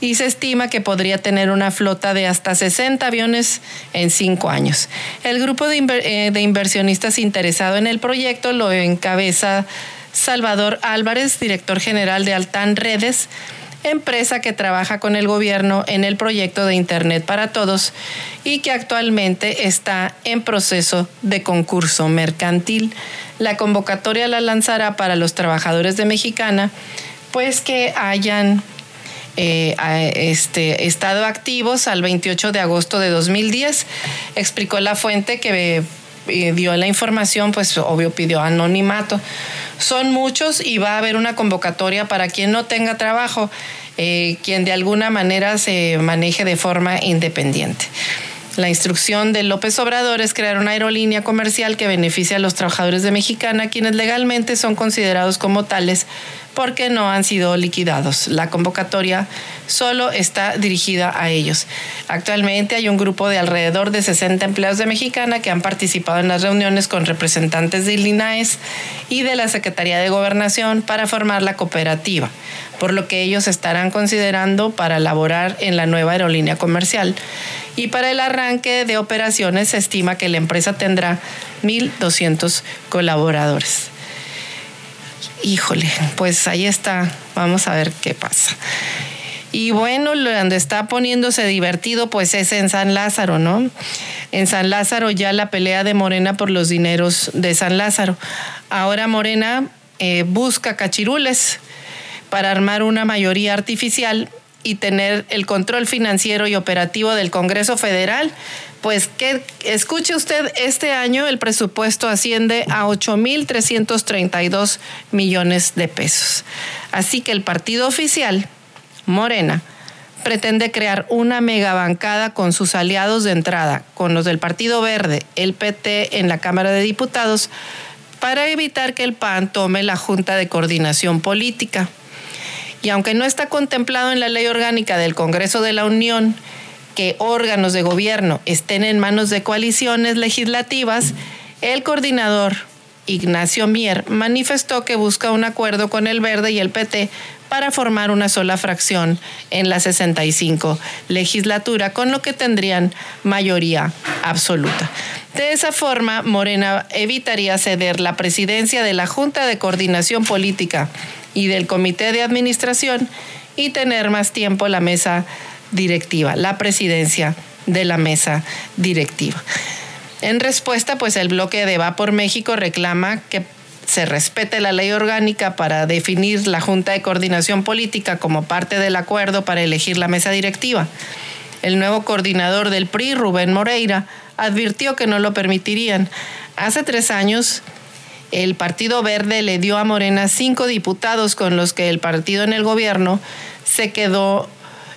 Speaker 2: y se estima que podría tener una flota de hasta 60 aviones en cinco años. El grupo eh, de, inversionistas interesado en el proyecto lo encabeza Salvador Álvarez, director general de Altán Redes, empresa que trabaja con el gobierno en el proyecto de Internet para Todos y que actualmente está en proceso de concurso mercantil. La convocatoria la lanzará para los trabajadores de Mexicana, pues que hayan eh, este, estado activos al 28 de agosto de 2010. Explicó la fuente que dio la información, pues obvio pidió anonimato. Son muchos y va a haber una convocatoria para quien no tenga trabajo, eh, quien de alguna manera se maneje de forma independiente. La instrucción de López Obrador es crear una aerolínea comercial que beneficie a los trabajadores de Mexicana, quienes legalmente son considerados como tales porque no han sido liquidados. La convocatoria solo está dirigida a ellos. Actualmente hay un grupo de alrededor de 60 empleados de Mexicana que han participado en las reuniones con representantes de INAES y de la Secretaría de Gobernación para formar la cooperativa, por lo que ellos estarán considerando para elaborar en la nueva aerolínea comercial. Y para el arranque de operaciones se estima que la empresa tendrá 1.200 colaboradores. híjole, pues ahí está, vamos a ver qué pasa. Y bueno, donde está poniéndose divertido, pues es en San Lázaro, ¿no? En San Lázaro ya la pelea de Morena por los dineros de San Lázaro. Ahora Morena eh, busca cachirules para armar una mayoría artificial y tener el control financiero y operativo del Congreso Federal, pues que escuche usted, este año el presupuesto asciende a 8.332 millones de pesos. Así que el partido oficial, Morena, pretende crear una megabancada con sus aliados de entrada, con los del Partido Verde, el PT en la Cámara de Diputados, para evitar que el PAN tome la Junta de Coordinación Política. Y aunque no está contemplado en la ley orgánica del Congreso de la Unión que órganos de gobierno estén en manos de coaliciones legislativas, el coordinador Ignacio Mier manifestó que busca un acuerdo con el Verde y el PT para formar una sola fracción en la 65 legislatura, con lo que tendrían mayoría absoluta. De esa forma, Morena evitaría ceder la presidencia de la Junta de Coordinación Política y del Comité de Administración y tener más tiempo la mesa directiva, la presidencia de la mesa directiva. En respuesta, pues el bloque de Va por México reclama que se respete la ley orgánica para definir la Junta de Coordinación Política como parte del acuerdo para elegir la mesa directiva. El nuevo coordinador del PRI, Rubén Moreira, advirtió que no lo permitirían. Hace tres años, el Partido Verde le dio a Morena cinco diputados con los que el partido en el gobierno se quedó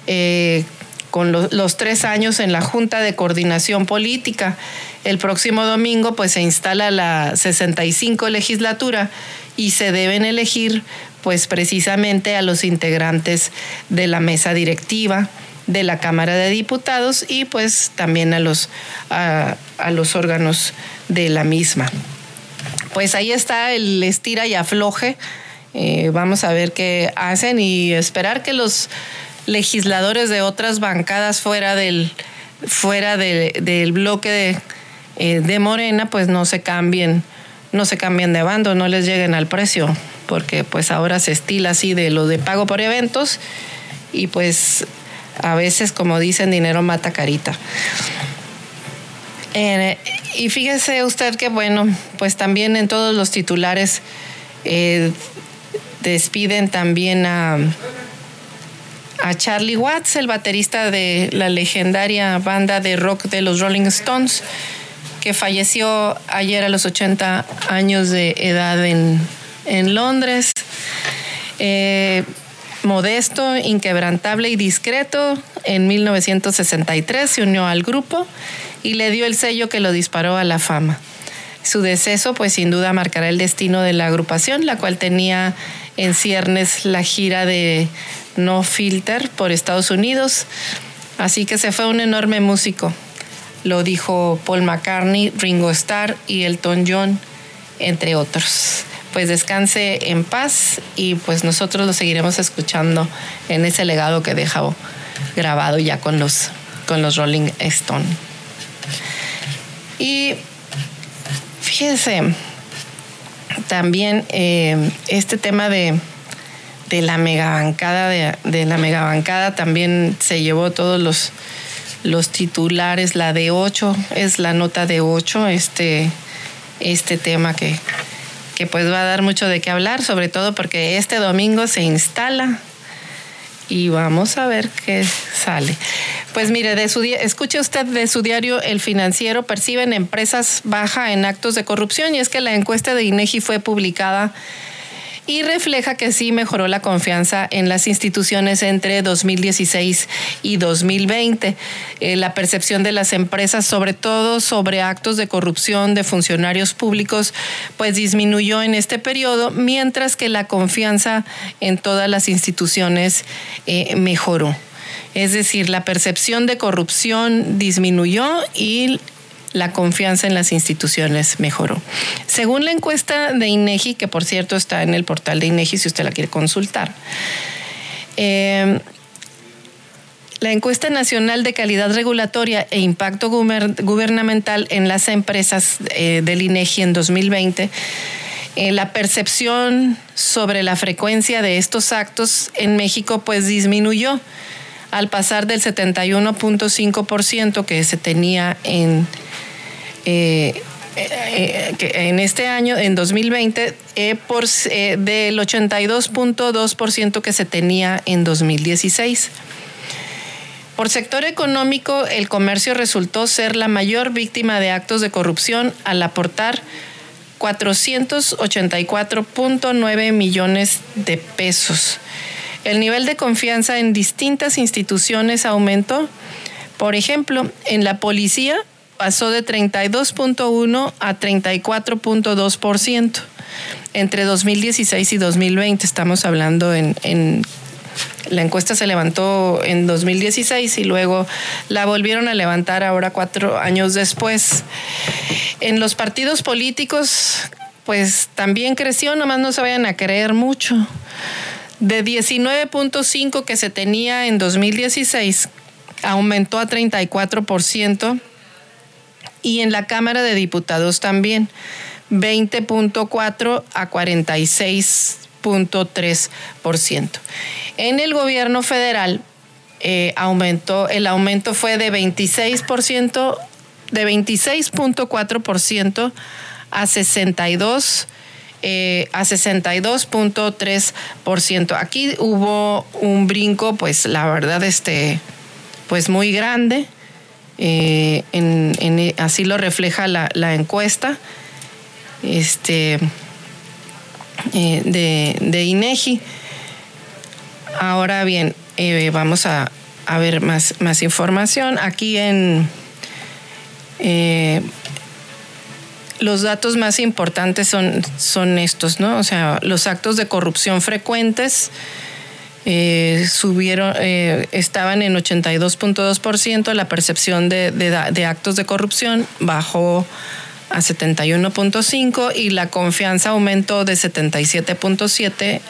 Speaker 2: eh, con los tres años en la Junta de Coordinación Política. El próximo domingo pues se instala la 65 legislatura y se deben elegir pues precisamente a los integrantes de la mesa directiva de la Cámara de Diputados y pues también a los, a los órganos de la misma pues ahí está el estira y afloje. Eh, vamos a ver qué hacen y esperar que los legisladores de otras bancadas fuera del, fuera del bloque de, eh, de, Morena, pues no se cambien, no se cambien de bando, no les lleguen al precio, porque pues ahora se estila así de lo de pago por eventos y pues a veces, como dicen, dinero mata carita. Eh, y fíjese usted que, bueno, pues también en todos los titulares eh, despiden también a, a Charlie Watts, el baterista de la legendaria banda de rock de los Rolling Stones, que falleció ayer a los 80 años de edad en, Londres. Eh, modesto, inquebrantable y discreto, en 1963 se unió al grupo y le dio el sello que lo disparó a la fama. Su deceso, pues sin duda marcará el destino de la agrupación, la cual tenía en ciernes la gira de No Filter por Estados Unidos. Así que se fue un enorme músico. Lo dijo Paul McCartney, Ringo Starr y Elton John, entre otros. Pues descanse en paz y pues nosotros lo seguiremos escuchando en ese legado que dejó grabado ya con los, con los Rolling Stones. Y fíjense, también eh, este tema de, la megabancada, de, de, la megabancada también se llevó todos los, los titulares, la de 8, es la nota de 8, este, este tema que, que pues va a dar mucho de qué hablar, sobre todo porque este domingo se instala y vamos a ver qué sale. Pues mire, de su, escuche usted de su diario El Financiero, perciben empresas baja en actos de corrupción y es que la encuesta de INEGI fue publicada y refleja que sí mejoró la confianza en las instituciones entre 2016 y 2020. Eh, la percepción de las empresas, sobre todo sobre actos de corrupción de funcionarios públicos, pues disminuyó en este periodo, mientras que la confianza en todas las instituciones eh, mejoró. Es decir, la percepción de corrupción disminuyó y la confianza en las instituciones mejoró. Según la encuesta de INEGI, que por cierto está en el portal de INEGI si usted la quiere consultar, eh, la encuesta nacional de calidad regulatoria e impacto gubernamental en las empresas eh, del INEGI en 2020 Eh, la percepción sobre la frecuencia de estos actos en México pues disminuyó al pasar del 71.5% que se tenía en, eh, eh, en este año, en 2020, por, del 82.2% que se tenía en 2016. Por sector económico, el comercio resultó ser la mayor víctima de actos de corrupción al aportar 484.9 millones de pesos. El nivel de confianza en distintas instituciones aumentó. Por ejemplo, en la policía pasó de 32.1 a 34.2% entre 2016 y 2020. Estamos hablando en, en la encuesta se levantó en 2016 y luego la volvieron a levantar ahora cuatro años después. En los partidos políticos, pues también creció, nomás no se vayan a creer mucho. De 19.5 que se tenía en 2016, aumentó a 34% y en la Cámara de Diputados también, 20.4 a 46.3%. En el gobierno federal eh, aumentó, el aumento fue de 26%, de 26.4% a 62 eh, a 62.3%. Aquí hubo un brinco, pues la verdad, este, pues muy grande. Eh, así lo refleja la, encuesta este, de, de INEGI. Ahora bien, eh, vamos a, ver más, información. Aquí en eh, los datos más importantes son, son estos, ¿no? O sea, los actos de corrupción frecuentes eh, subieron, estaban en 82.2%, la percepción de, de, actos de corrupción bajó a 71.5 y la confianza aumentó de 77.7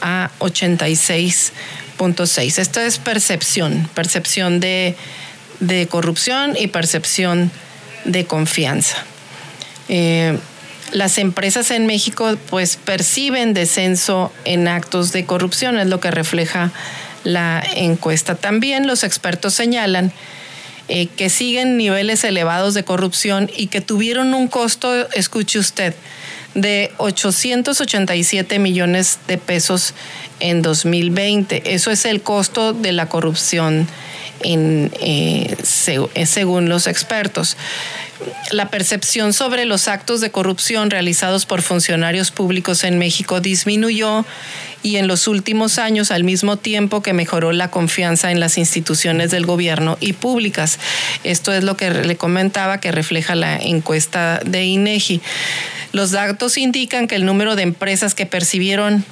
Speaker 2: a 86.6. Esto es percepción, percepción de, corrupción y percepción de confianza. Eh, las empresas en México pues perciben descenso en actos de corrupción, es lo que refleja la encuesta. También los expertos señalan eh, que siguen niveles elevados de corrupción y que tuvieron un costo, escuche usted, de 887 millones de pesos en 2020. Eso es el costo de la corrupción eh, eh, según los expertos. La percepción sobre los actos de corrupción realizados por funcionarios públicos en México disminuyó y en los últimos años al mismo tiempo que mejoró la confianza en las instituciones del gobierno y públicas. Esto es lo que le comentaba que refleja la encuesta de INEGI. Los datos indican que el número de empresas que percibieron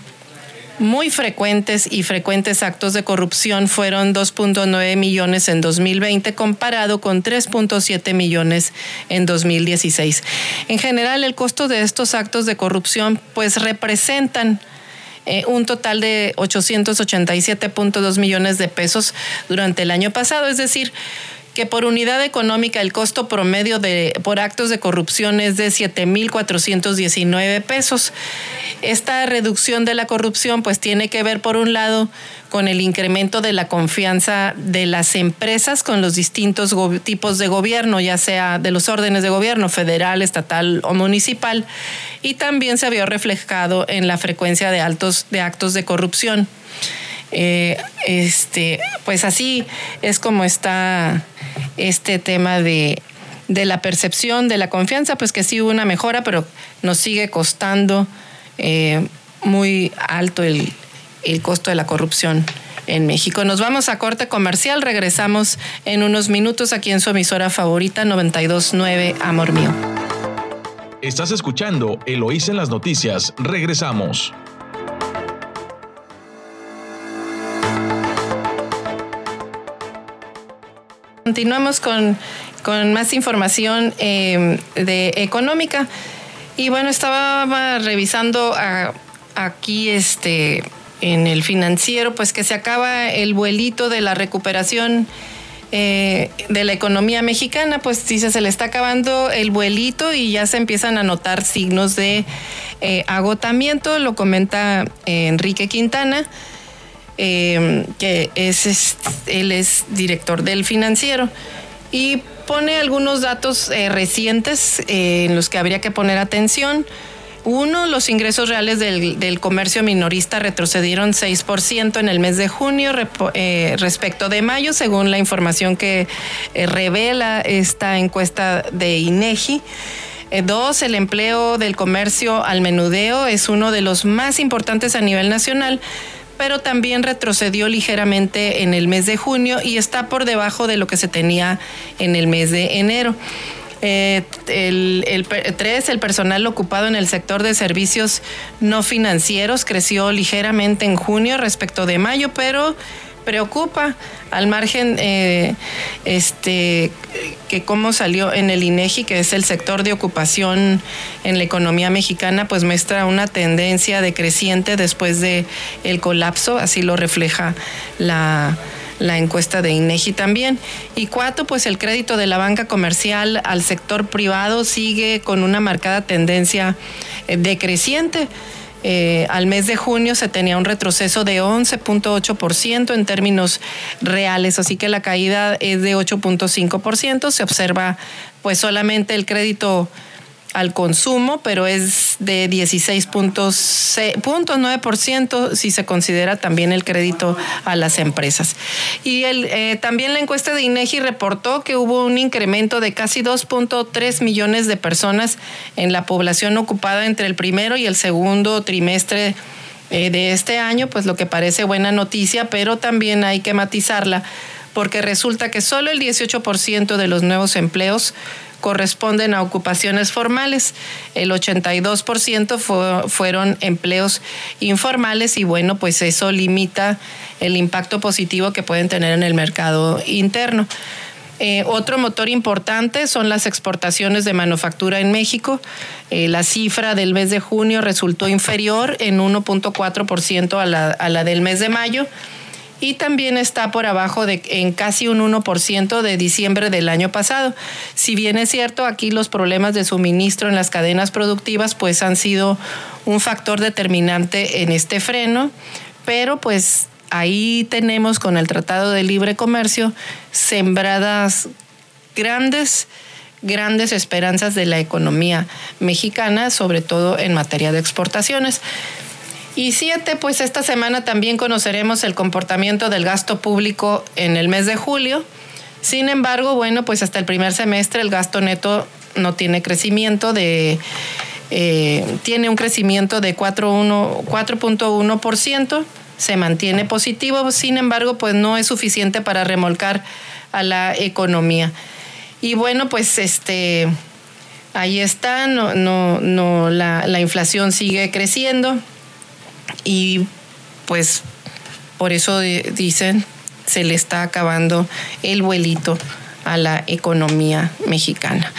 Speaker 2: muy frecuentes y frecuentes actos de corrupción fueron 2.9 millones en 2020 comparado con 3.7 millones en 2016. En general, el costo de estos actos de corrupción pues representan eh, un total de 887.2 millones de pesos durante el año pasado, es decir, que por unidad económica el costo promedio de, por actos de corrupción es de 7.419 pesos. Esta reducción de la corrupción pues tiene que ver por un lado con el incremento de la confianza de las empresas con los distintos tipos de gobierno, ya sea de los órdenes de gobierno federal, estatal o municipal, y también se vio reflejado en la frecuencia de altos de actos de corrupción. Eh, este, pues así es como está este tema de, la percepción, de la confianza, pues que sí hubo una mejora, pero nos sigue costando eh, muy alto el, el costo de la corrupción en México. Nos vamos a corte comercial, regresamos en unos minutos aquí en su emisora favorita 929 Amor Mío.
Speaker 1: Estás escuchando Eloísa en las noticias, regresamos.
Speaker 2: Continuamos con, más información em, de económica. Y bueno, estaba revisando aquí este en el financiero, pues que se acaba el vuelito de la recuperación eh, de la economía mexicana, pues dice, se le está acabando el vuelito y ya se empiezan a notar signos de eh, agotamiento, lo comenta eh, Enrique Quintana. Que es, él es director del financiero y pone algunos datos recientes en los que habría que poner atención. Uno, los ingresos reales del, comercio minorista retrocedieron 6% en el mes de junio eh, respecto de mayo, según la información que eh, revela esta encuesta de INEGI. Eh, dos, el empleo del comercio al menudeo es uno de los más importantes a nivel nacional pero también retrocedió ligeramente en el mes de junio y está por debajo de lo que se tenía en el mes de enero. Eh, el, tres, el personal ocupado en el sector de servicios no financieros creció ligeramente en junio respecto de mayo, pero preocupa al margen eh, este que cómo salió en el INEGI que es el sector de ocupación en la economía mexicana pues muestra una tendencia decreciente después de el colapso así lo refleja la la encuesta de INEGI también. Y cuatro, pues el crédito de la banca comercial al sector privado sigue con una marcada tendencia eh, decreciente. Eh, al mes de junio se tenía un retroceso de 11.8% en términos reales, así que la caída es de 8.5%. Se observa pues solamente el crédito al consumo, pero es de 16.9% si se considera también el crédito a las empresas. Y eh, también la encuesta de INEGI reportó que hubo un incremento de casi 2.3 millones de personas en la población ocupada entre el primero y el segundo trimestre eh, de este año, pues lo que parece buena noticia, pero también hay que matizarla porque resulta que solo el 18% de los nuevos empleos corresponden a ocupaciones formales. El 82% fueron empleos informales y bueno, pues eso limita el impacto positivo que pueden tener en el mercado interno. Eh, otro motor importante son las exportaciones de manufactura en México. Eh, la cifra del mes de junio resultó inferior en 1.4% a la, a la del mes de mayo y también está por abajo de en casi un 1% de diciembre del año pasado. Si bien es cierto, aquí los problemas de suministro en las cadenas productivas pues han sido un factor determinante en este freno, pero pues ahí tenemos con el Tratado de Libre Comercio sembradas grandes grandes esperanzas de la economía mexicana, sobre todo en materia de exportaciones. Y siete, pues esta semana también conoceremos el comportamiento del gasto público en el mes de julio. Sin embargo, bueno, pues hasta el primer semestre el gasto neto no tiene crecimiento de... Eh, tiene un crecimiento de 4.1%, se mantiene positivo, sin embargo, pues no es suficiente para remolcar a la economía. Y bueno, pues este, ahí está, no, no, no, la, la inflación sigue creciendo, y pues por eso dicen se le está acabando el vuelito a la economía mexicana.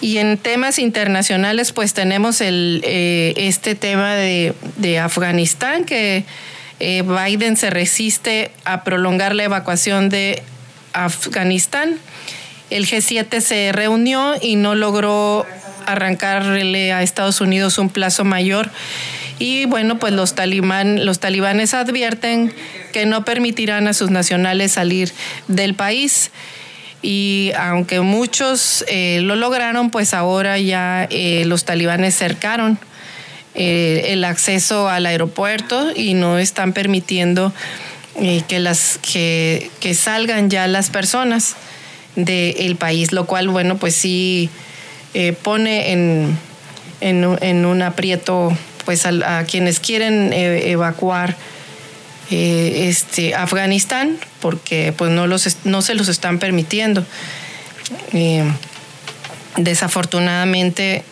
Speaker 2: Y en temas internacionales, pues tenemos el, eh, este tema de, Afganistán, que eh, Biden se resiste a prolongar la evacuación de Afganistán. El G7 se reunió y no logró arrancarle a Estados Unidos un plazo mayor y bueno, pues los, los talibanes advierten que no permitirán a sus nacionales salir del país. Y aunque muchos eh, lo lograron, pues ahora ya eh, los talibanes cercaron eh, el acceso al aeropuerto y no están permitiendo que, las, que, que, salgan ya las personas del país, lo cual, bueno, pues sí pone en, en un aprieto pues a, quienes quieren eh, evacuar eh, este, Afganistán porque pues no, los, no se los están permitiendo. Eh, desafortunadamente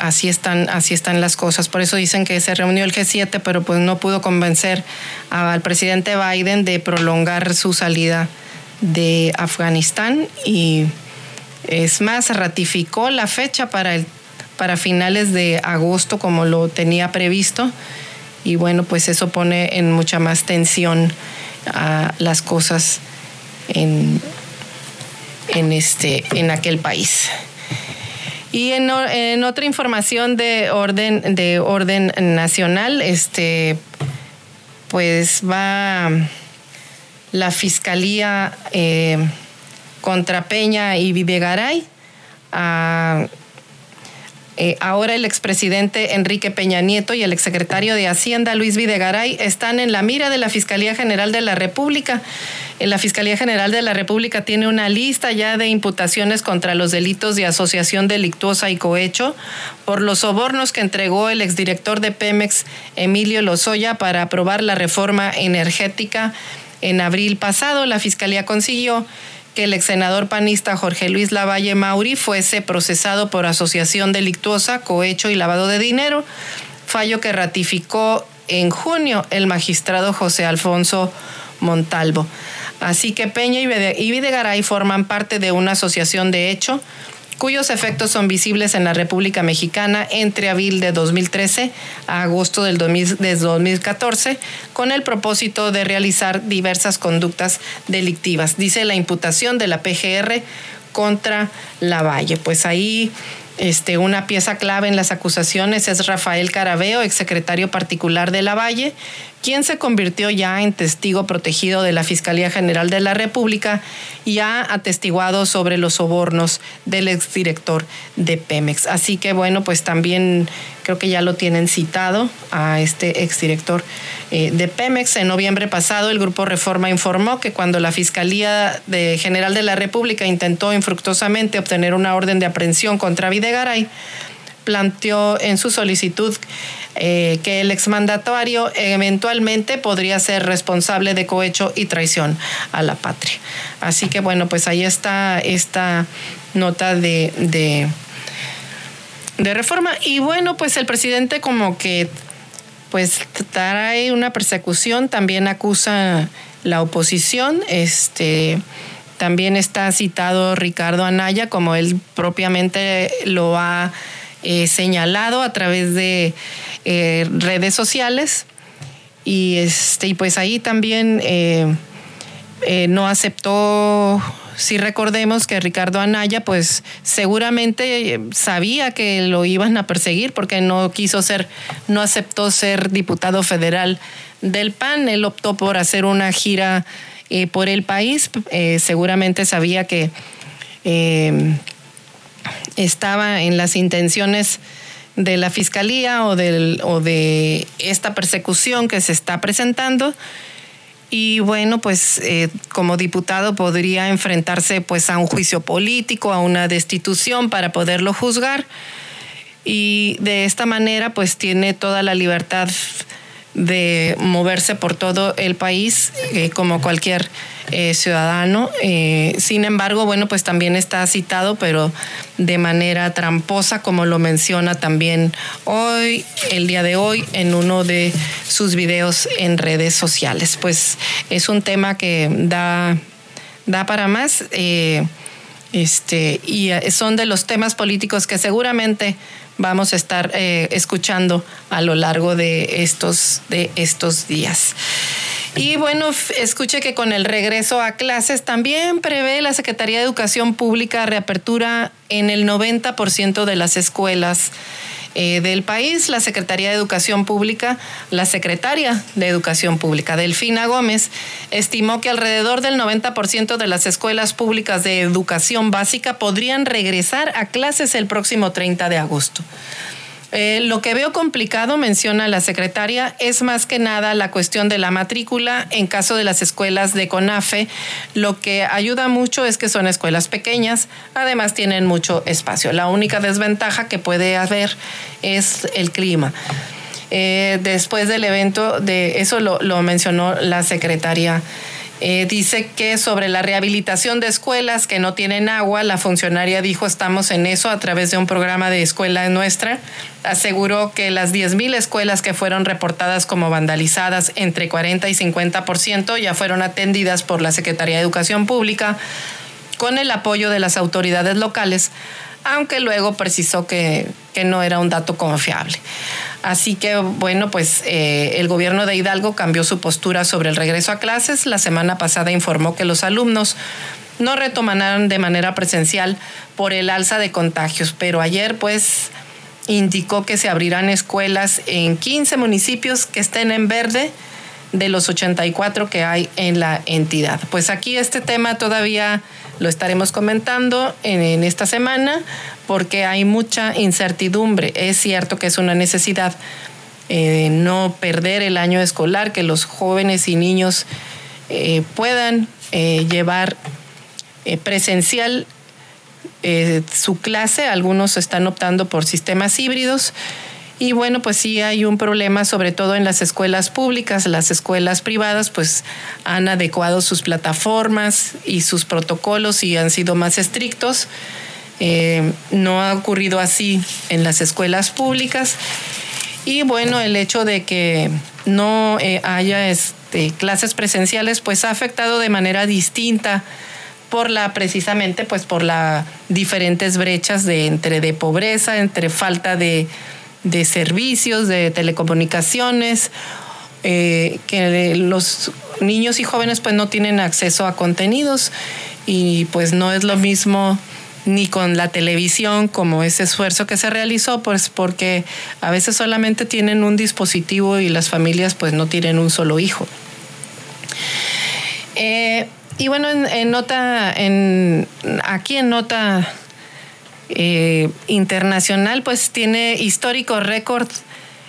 Speaker 2: así, están, así están las cosas. Por eso dicen que se reunió el G7, pero pues no pudo convencer al presidente Biden de prolongar su salida de Afganistán y es más, ratificó la fecha para el para finales de agosto como lo tenía previsto y bueno, pues eso pone en mucha más tensión a las cosas en, en, este, en aquel país. Y en, en, otra información de orden, de orden nacional, este, pues va la Fiscalía eh, contra Peña y Videgaray a eh, ahora el expresidente Enrique Peña Nieto y el exsecretario de Hacienda Luis Videgaray están en la mira de la Fiscalía General de la República. La Fiscalía General de la República tiene una lista ya de imputaciones contra los delitos de asociación delictuosa y cohecho por los sobornos que entregó el exdirector de Pemex, Emilio Lozoya, para aprobar la reforma energética en abril pasado. La Fiscalía consiguió que el ex senador panista Jorge Luis Lavalle Mauri fuese procesado por asociación delictuosa, cohecho y lavado de dinero, fallo que ratificó en junio el magistrado José Alfonso Montalvo. Así que Peña y Videgaray forman parte de una asociación de hecho cuyos efectos son visibles en la República Mexicana entre abril de 2013 a agosto del 2014, con el propósito de realizar diversas conductas delictivas. Dice la imputación de la PGR contra Lavalle. Pues ahí este, una pieza clave en las acusaciones es Rafael Carabeo, exsecretario particular de Lavalle, quien se convirtió ya en testigo protegido de la Fiscalía General de la República y ha atestiguado sobre los sobornos del exdirector de Pemex. Así que bueno, pues también creo que ya lo tienen citado a este exdirector eh, de Pemex. En noviembre pasado el Grupo Reforma informó que cuando la Fiscalía General de la República intentó infructuosamente obtener una orden de aprehensión contra Videgaray, planteó en su solicitud eh, que el exmandatario eventualmente podría ser responsable de cohecho y traición a la patria. Así que bueno, pues ahí está esta nota de, de, reforma. Y bueno, pues el presidente como que pues trae una persecución, también acusa la oposición, este también está citado Ricardo Anaya, como él propiamente lo ha eh, señalado a través de eh, redes sociales. Y este y pues ahí también eh, no aceptó si recordemos que Ricardo Anaya pues seguramente sabía que lo iban a perseguir porque no quiso ser no aceptó ser diputado federal del PAN él optó por hacer una gira por el país. Seguramente sabía que estaba en las intenciones de la fiscalía o, del, o de esta persecución que se está presentando. Y bueno pues eh, como diputado podría enfrentarse pues a un juicio político a una destitución para poderlo juzgar. Y de esta manera pues tiene toda la libertad de moverse por todo el país eh, como cualquier eh, ciudadano. Eh, sin embargo, bueno, pues también está citado, pero de manera tramposa, como lo menciona también hoy, el día de hoy, en uno de sus videos en redes sociales. Pues es un tema que da, da para más. Este, y son de los temas políticos que seguramente vamos a estar eh, escuchando a lo largo de estos, de estos días. Y bueno, escuche que con el regreso a clases también prevé la Secretaría de Educación Pública reapertura en el 90% de las escuelas eh, del país, la Secretaría de Educación Pública, la secretaria de Educación Pública, Delfina Gómez, estimó que alrededor del 90% de las escuelas públicas de educación básica podrían regresar a clases el próximo 30 de agosto. Eh, lo que veo complicado, menciona la secretaria, es más que nada la cuestión de la matrícula en caso de las escuelas de CONAFE. Lo que ayuda mucho es que son escuelas pequeñas, además tienen mucho espacio. La única desventaja que puede haber es el clima. Eh, después del evento, de eso lo, lo mencionó la secretaria eh, dice que sobre la rehabilitación de escuelas que no tienen agua, la funcionaria dijo estamos en eso a través de un programa de escuela nuestra. Aseguró que las 10.000 escuelas que fueron reportadas como vandalizadas entre 40 y 50% ya fueron atendidas por la Secretaría de Educación Pública con el apoyo de las autoridades locales, aunque luego precisó que que no era un dato confiable. Así que, bueno, pues eh, el gobierno de Hidalgo cambió su postura sobre el regreso a clases. La semana pasada informó que los alumnos no retomarán de manera presencial por el alza de contagios, pero ayer, pues, indicó que se abrirán escuelas en 15 municipios que estén en verde de los 84 que hay en la entidad. Pues aquí este tema todavía lo estaremos comentando en, esta semana porque hay mucha incertidumbre. Es cierto que es una necesidad eh, no perder el año escolar, que los jóvenes y niños eh, puedan eh, llevar presencial su clase. Algunos están optando por sistemas híbridos y bueno, pues sí hay un problema, sobre todo en las escuelas públicas. Las escuelas privadas pues han adecuado sus plataformas y sus protocolos y han sido más estrictos. Eh, no ha ocurrido así en las escuelas públicas. Y bueno, el hecho de que no eh, haya este, clases presenciales pues ha afectado de manera distinta por la precisamente pues por las diferentes brechas de entre de pobreza, entre falta de de servicios, de telecomunicaciones, eh, que los niños y jóvenes pues no tienen acceso a contenidos y pues no es lo mismo ni con la televisión como ese esfuerzo que se realizó, pues porque a veces solamente tienen un dispositivo y las familias pues no tienen un solo hijo. Eh, y bueno, en, nota, en, aquí en nota eh, internacional, pues tiene histórico récord.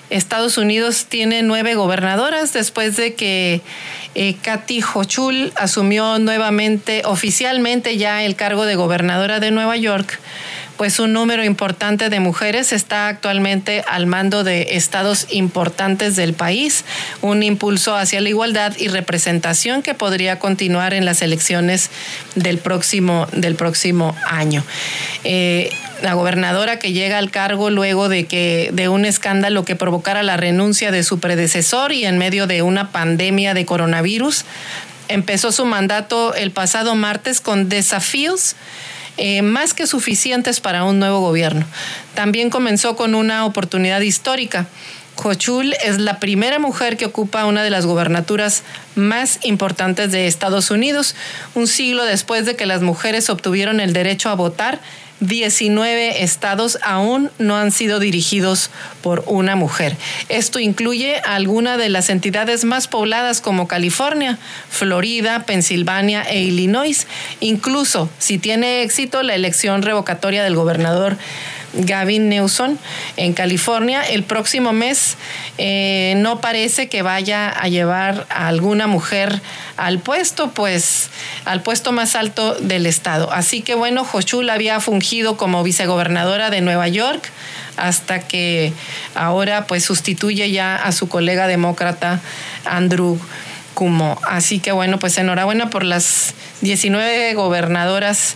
Speaker 2: Estados Unidos tiene nueve gobernadoras después de que eh, Kathy Hochul asumió nuevamente, oficialmente ya el cargo de gobernadora de Nueva York pues un número importante de mujeres está actualmente al mando de estados importantes del país, un impulso hacia la igualdad y representación que podría continuar en las elecciones del próximo, del próximo año. Eh, la gobernadora que llega al cargo luego de que de un escándalo que provocara la renuncia de su predecesor y en medio de una pandemia de coronavirus empezó su mandato el pasado martes con desafíos eh, más que suficientes para un nuevo gobierno. También comenzó con una oportunidad histórica. Cochul es la primera mujer que ocupa una de las gobernaturas más importantes de Estados Unidos, un siglo después de que las mujeres obtuvieron el derecho a votar 19 estados aún no han sido dirigidos por una mujer. Esto incluye algunas de las entidades más pobladas como California, Florida, Pensilvania e Illinois. Incluso si tiene éxito la elección revocatoria del gobernador Gavin Newsom en California. El próximo mes eh, no parece que vaya a llevar a alguna mujer al puesto, pues al puesto más alto del estado. Así que bueno, Jochul había fungido como vicegobernadora de Nueva York hasta que ahora pues sustituye ya a su colega demócrata Andrew Cuomo. Así que bueno, pues enhorabuena por las 19 gobernadoras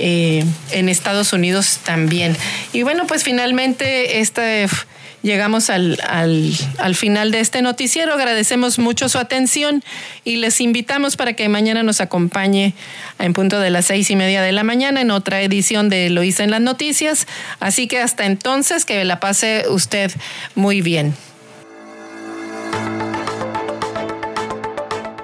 Speaker 2: eh, en Estados Unidos también. Y bueno, pues finalmente este, llegamos al, al, final de este noticiero. Agradecemos mucho su atención y les invitamos para que mañana nos acompañe en punto de las seis y media de la mañana en otra edición de Lo hice en las noticias. Así que hasta entonces, que la pase usted muy bien.